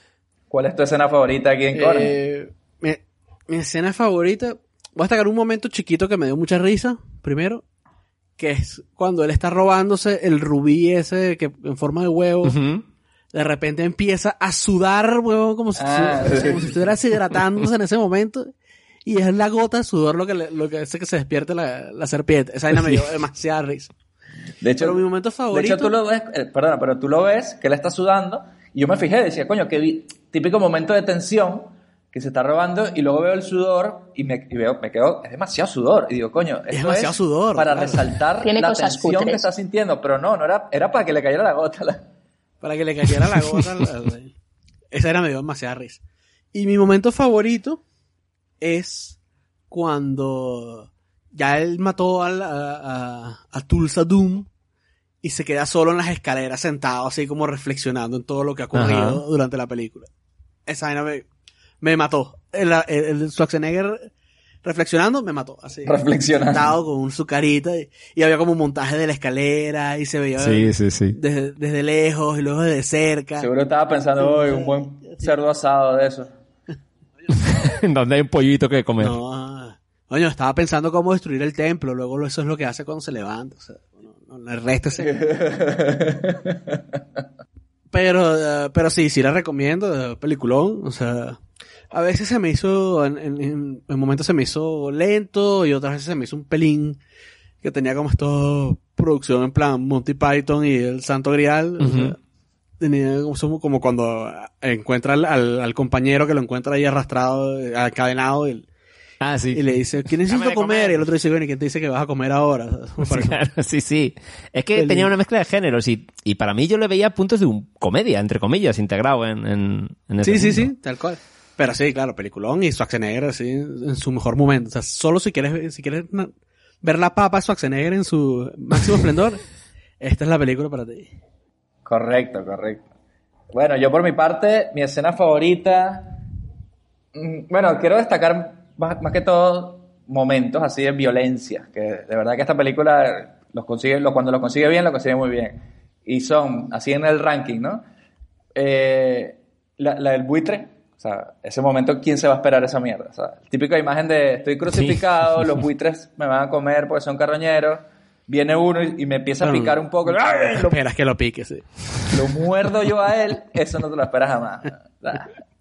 ¿cuál es tu escena favorita aquí en Conan? Eh, mi, mi escena favorita, voy a destacar un momento chiquito que me dio mucha risa, primero, que es cuando él está robándose el rubí ese que en forma de huevo. De repente empieza a sudar, huevón, como si, Ah, como si estuviera deshidratándose en ese momento. Y es la gota de sudor lo que, le- lo que hace que se despierte la, la serpiente. Esa vaina me dio (laughs) demasiada risa. De hecho, Pero mi momento de favorito. hecho tú lo ves, eh, perdona, pero tú lo ves que él está sudando y yo me fijé, decía, coño, qué típico momento de tensión que se está robando y luego veo el sudor y me, y veo, me quedo, es demasiado sudor. Y digo, coño, esto demasiado sudor, para claro. resaltar Tiene la cosas tensión que cutres. está sintiendo, pero no, no era, era para que le cayera la gota. la- Para que le cayera la gota. al- al- Esa era me dio demasiada risa. Y mi momento favorito es cuando ya él mató al- a, a, a Tulsa Doom y se queda solo en las escaleras sentado así como reflexionando en todo lo que ha ocurrido Ajá. durante la película. Esa vaina me, me mató. El, el, el Schwarzenegger reflexionando me mató. Así. Reflexionando. Sentado con su carita y, y había como un montaje de la escalera y se veía Sí, sí, sí. desde, desde lejos y luego desde cerca. Seguro estaba pensando, hoy un buen cerdo asado de eso. (laughs) Donde hay un pollito que comer. No, ah. coño, estaba pensando cómo destruir el templo, luego eso es lo que hace cuando se levanta. O sea, no, no, el resto se... pero, eh, pero sí, sí la recomiendo, eh, peliculón, o sea, a veces se me hizo, en, en, en- en momentos se me hizo lento y otras veces se me hizo un pelín que tenía como esto producción en plan Monty Python y el Santo Grial. o sea. Tenía como, cuando encuentra al, al, al compañero que lo encuentra ahí arrastrado, eh, encadenado y, Ah, sí. y le dice, ¿quién necesito comer? comer. Y el otro dice, bueno, ¿y quién te dice que vas a comer ahora? (laughs) Claro, sí, sí. Es que Feliz. tenía una mezcla de géneros y, y para mí yo le veía puntos de un comedia, entre comillas, integrado en, en, en ese Sí, sí, mundo. sí, tal cual. Pero sí, claro, peliculón y Schwarzenegger así en su mejor momento. O sea, solo si quieres, si quieres ver la papa de Schwarzenegger en su máximo (laughs) esplendor, esta es la película para ti. Correcto, correcto. Bueno, yo por mi parte, mi escena favorita. mm, Bueno, quiero destacar más, más que todo momentos así de violencia, que de verdad que esta película los consigue, lo- cuando los consigue bien, lo consigue muy bien. Y son, así en el ranking, ¿no? Eh, la, la del buitre, o sea, ese momento, ¿quién se va a esperar esa mierda? O sea, típica imagen de estoy crucificado, (laughs) los buitres me van a comer porque son carroñeros, viene uno y, y me empieza a picar un poco, ¡ay! lo Esperas que lo pique, sí. lo muerdo yo a él, eso no te lo esperas jamás.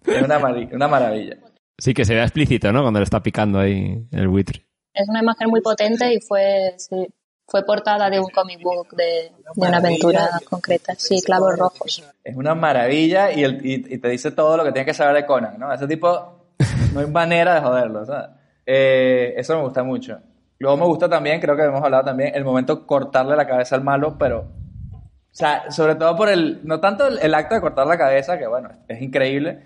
Es una, una maravilla. Sí, que se vea explícito, ¿no? Cuando le está picando ahí el buitre. Es una imagen muy potente y fue, sí, fue portada de un comic book de, de una aventura concreta. Sí, clavos rojos. Es una maravilla y, el- y- y te dice todo lo que tienes que saber de Conan, ¿no? Ese tipo, no hay manera de joderlo, ¿sabes? Eh, eso me gusta mucho. Luego me gusta también, creo que hemos hablado también, el momento cortarle la cabeza al malo, pero... O sea, sobre todo por el... No tanto el, el acto de cortar la cabeza, que bueno, es increíble,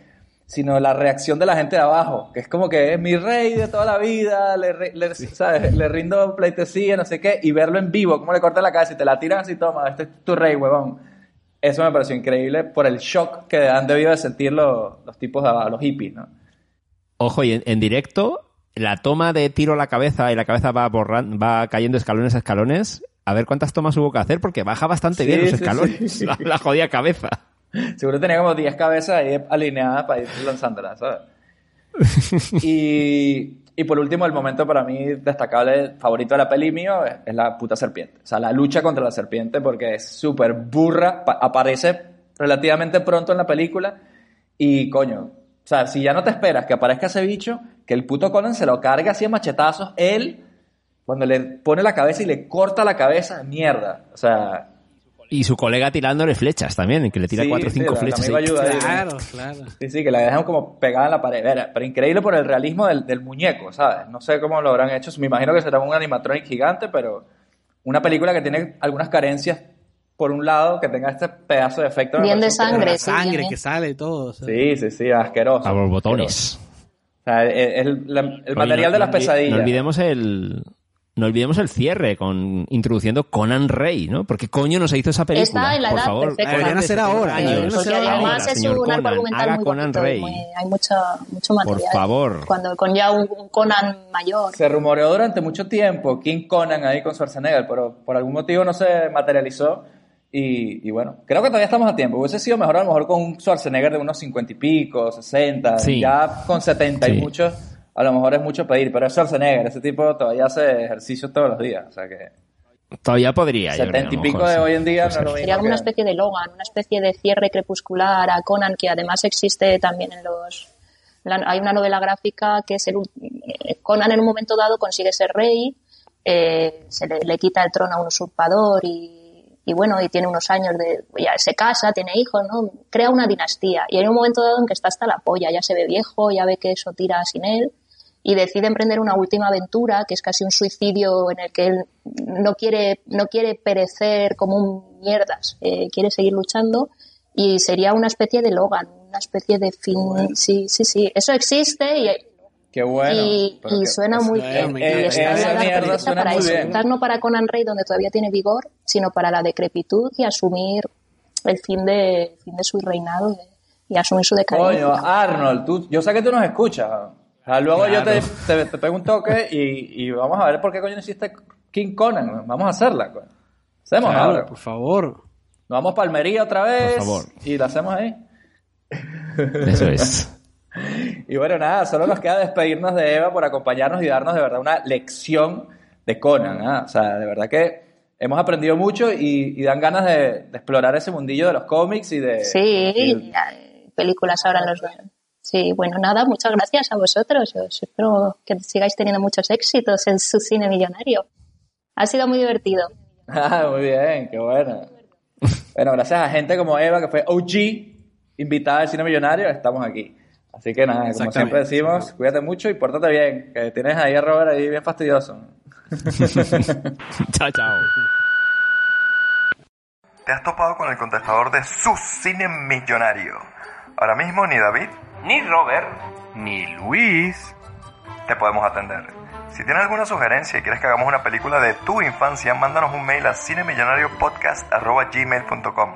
sino la reacción de la gente de abajo, que es como que es mi rey de toda la vida, le, le- ¿sabes? le rindo pleitesía, no sé qué, y verlo en vivo, cómo le cortan la cabeza y te la tiran así, toma, este es tu rey, huevón. Eso me pareció increíble por el shock que han debido de sentir los, los tipos de abajo, los hippies, ¿no? Ojo, y en, en directo, la toma de tiro a la cabeza y la cabeza va borran- va cayendo escalones a escalones. A ver cuántas tomas hubo que hacer porque baja bastante Sí, bien los escalones. sí. (laughs) La, la jodida cabeza. Seguro tenía como 10 cabezas ahí alineadas para ir lanzándolas, ¿sabes? (laughs) Y, y por último, el momento para mí destacable, favorito de la peli mío, es, es la puta serpiente. O sea, la lucha contra la serpiente porque es súper burra, pa- aparece relativamente pronto en la película y coño, o sea, si ya no te esperas que aparezca ese bicho, que el puto Conan se lo carga así a machetazos, él, cuando le pone la cabeza y le corta la cabeza, mierda. O sea, Y su colega tirándole flechas también, que le tira Sí, cuatro o sí, cinco la- flechas. la ayuda. Claro, claro. Sí, sí, que la dejan como pegada en la pared. Era- pero increíble por el realismo del, del muñeco, ¿sabes? No sé cómo lo habrán hecho. Me imagino que será un animatronic gigante, pero una película que tiene algunas carencias. Por un lado, que tenga este pedazo de efecto. Bien de sangre, sangre bien. que sale y todo. o sea. Sí, sí, sí, asqueroso. A borbotones. O sea, el, el- la- el material no- de las pesadillas. No olvidemos el... No olvidemos el cierre con introduciendo Conan Rey, ¿no? Porque coño nos hizo esa película. Está en la Por edad favor. perfecta. Deberían hacer ahora, Años. Porque ahora, además es un arco Conan, argumental haga muy Conan bonito Rey. muy- hay mucho, mucho material. favor. Cuando, con ya un, un Conan mayor. Se rumoreó durante mucho tiempo King Conan ahí con Schwarzenegger, pero por algún motivo no se materializó. Y, y bueno, creo que todavía estamos a tiempo. Hubiese sido mejor a lo mejor con un Schwarzenegger de unos 50 y pico, 60. Sí. Ya con 70 y Sí. muchos, a lo mejor es mucho pedir. Pero es Schwarzenegger, ese tipo todavía hace ejercicio todos los días. O sea que Todavía podría. yo creo, 70 y pico de sí. hoy en día no lo ser. Sería como una especie de Logan, una especie de cierre crepuscular a Conan, que además existe también en los... la- hay una novela gráfica que es el, eh, Conan en un momento dado consigue ser rey, eh, se le, le quita el trono a un usurpador y, y bueno, y tiene unos años de... ya se casa, tiene hijos, ¿no? Crea una dinastía. Y hay un momento dado en que está hasta la polla, ya se ve viejo, ya ve que eso tira sin él y decide emprender una última aventura que es casi un suicidio en el que él no quiere no quiere perecer como un mierdas eh, quiere seguir luchando y sería una especie de Logan una especie de fin sí sí sí eso existe y, Qué bueno. y, y suena muy bien Esa mierda suena para muy eso bien. Quizás no para Conan Rey donde todavía tiene vigor sino para la decrepitud y asumir el fin de fin de su reinado y, asumir su decadencia Coño, Arnold, tú, yo sé que tú nos escuchas. O sea, luego yo te, te, te pego un toque y, y vamos a ver por qué coño no hiciste King Conan. Vamos a hacerla. coño. Hacemos Claro, ahora. por favor. Nos vamos para Almería otra vez. Por favor. Y la hacemos ahí. Eso es. Y bueno, nada, solo nos queda despedirnos de Eva por acompañarnos y darnos de verdad una lección de Conan. ¿ah? O sea, de verdad que hemos aprendido mucho y, y dan ganas de, de explorar ese mundillo de los cómics y de... Sí, y- películas ahora los... Sí, bueno, nada, muchas gracias a vosotros. Os espero que sigáis teniendo muchos éxitos en su cine millonario. Ha sido muy divertido. (laughs) Ah, muy bien, qué bueno. Bueno, gracias a gente como Eva, que fue OG, invitada al Cine Millonario, estamos aquí. Así que nada, como siempre decimos, cuídate mucho y pórtate bien, que tienes ahí a Robert ahí bien fastidioso. (laughs) chao, chao. Te has topado con el contestador de su cine millonario. Ahora mismo ni David, ni Robert, ni Luis te podemos atender. Si tienes alguna sugerencia y quieres que hagamos una película de tu infancia, mándanos un mail a cinemillonariopodcast.gmail.com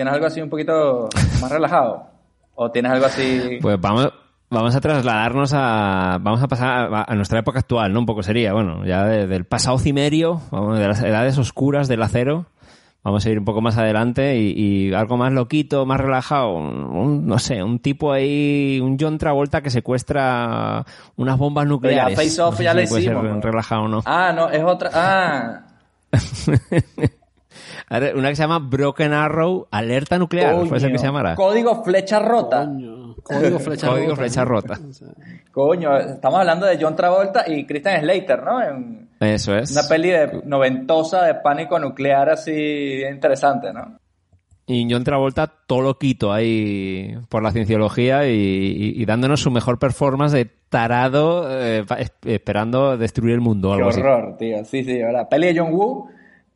¿Tienes algo así un poquito más relajado? ¿O tienes algo así...? Pues vamos, vamos a trasladarnos a. Vamos a pasar a, a nuestra época actual, ¿no? Un poco sería, bueno, ya de- del pasado cimerio, vamos, de las edades oscuras del acero. Vamos a ir un poco más adelante y, y algo más loquito, más relajado. Un, un- no sé, un tipo ahí, un John Travolta que secuestra unas bombas nucleares. Face Off No sé ya si le puede ser hicimos, ¿no? relajado o no. Ah, no, es otra... Ah, (laughs) Una que se llama Broken Arrow, alerta nuclear. ¿Puede ser que se coño. llamara? Código Flecha Rota. Coño. Código flecha Código rota. flecha rota. Coño, estamos hablando de John Travolta y Christian Slater, ¿no? En Eso es. una peli de noventosa de pánico nuclear así interesante, ¿no? Y John Travolta todo loquito ahí por la cienciología y, y- y dándonos su mejor performance de tarado eh, esperando destruir el mundo Qué algo así. horror, tío. Sí, sí, ¿verdad? Peli de John Woo,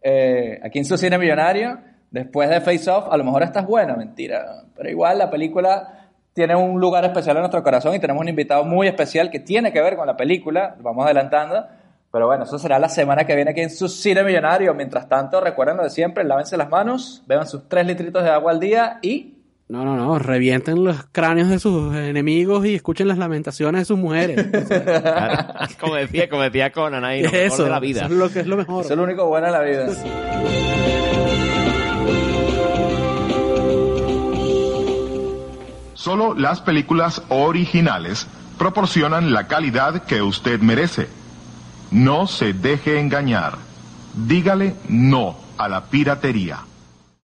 eh, aquí en su cine millonario, después de Face Off, a lo mejor esta es buena, mentira. Pero igual la película tiene un lugar especial en nuestro corazón y tenemos un invitado muy especial que tiene que ver con la película, vamos adelantando. Pero bueno, eso será la semana que viene aquí en su cine millonario. Mientras tanto, recuerden lo de siempre, lávense las manos, beban sus tres litritos de agua al día y No, no, no. Revienten los cráneos de sus enemigos y escuchen las lamentaciones de sus mujeres. Claro. (laughs) (laughs) como decía, como decía Conan ahí, lo mejor eso, de la vida. eso es lo que es lo mejor. eso es lo único bueno de la vida. Solo las películas originales proporcionan la calidad que usted merece. No se deje engañar. Dígale no a la piratería.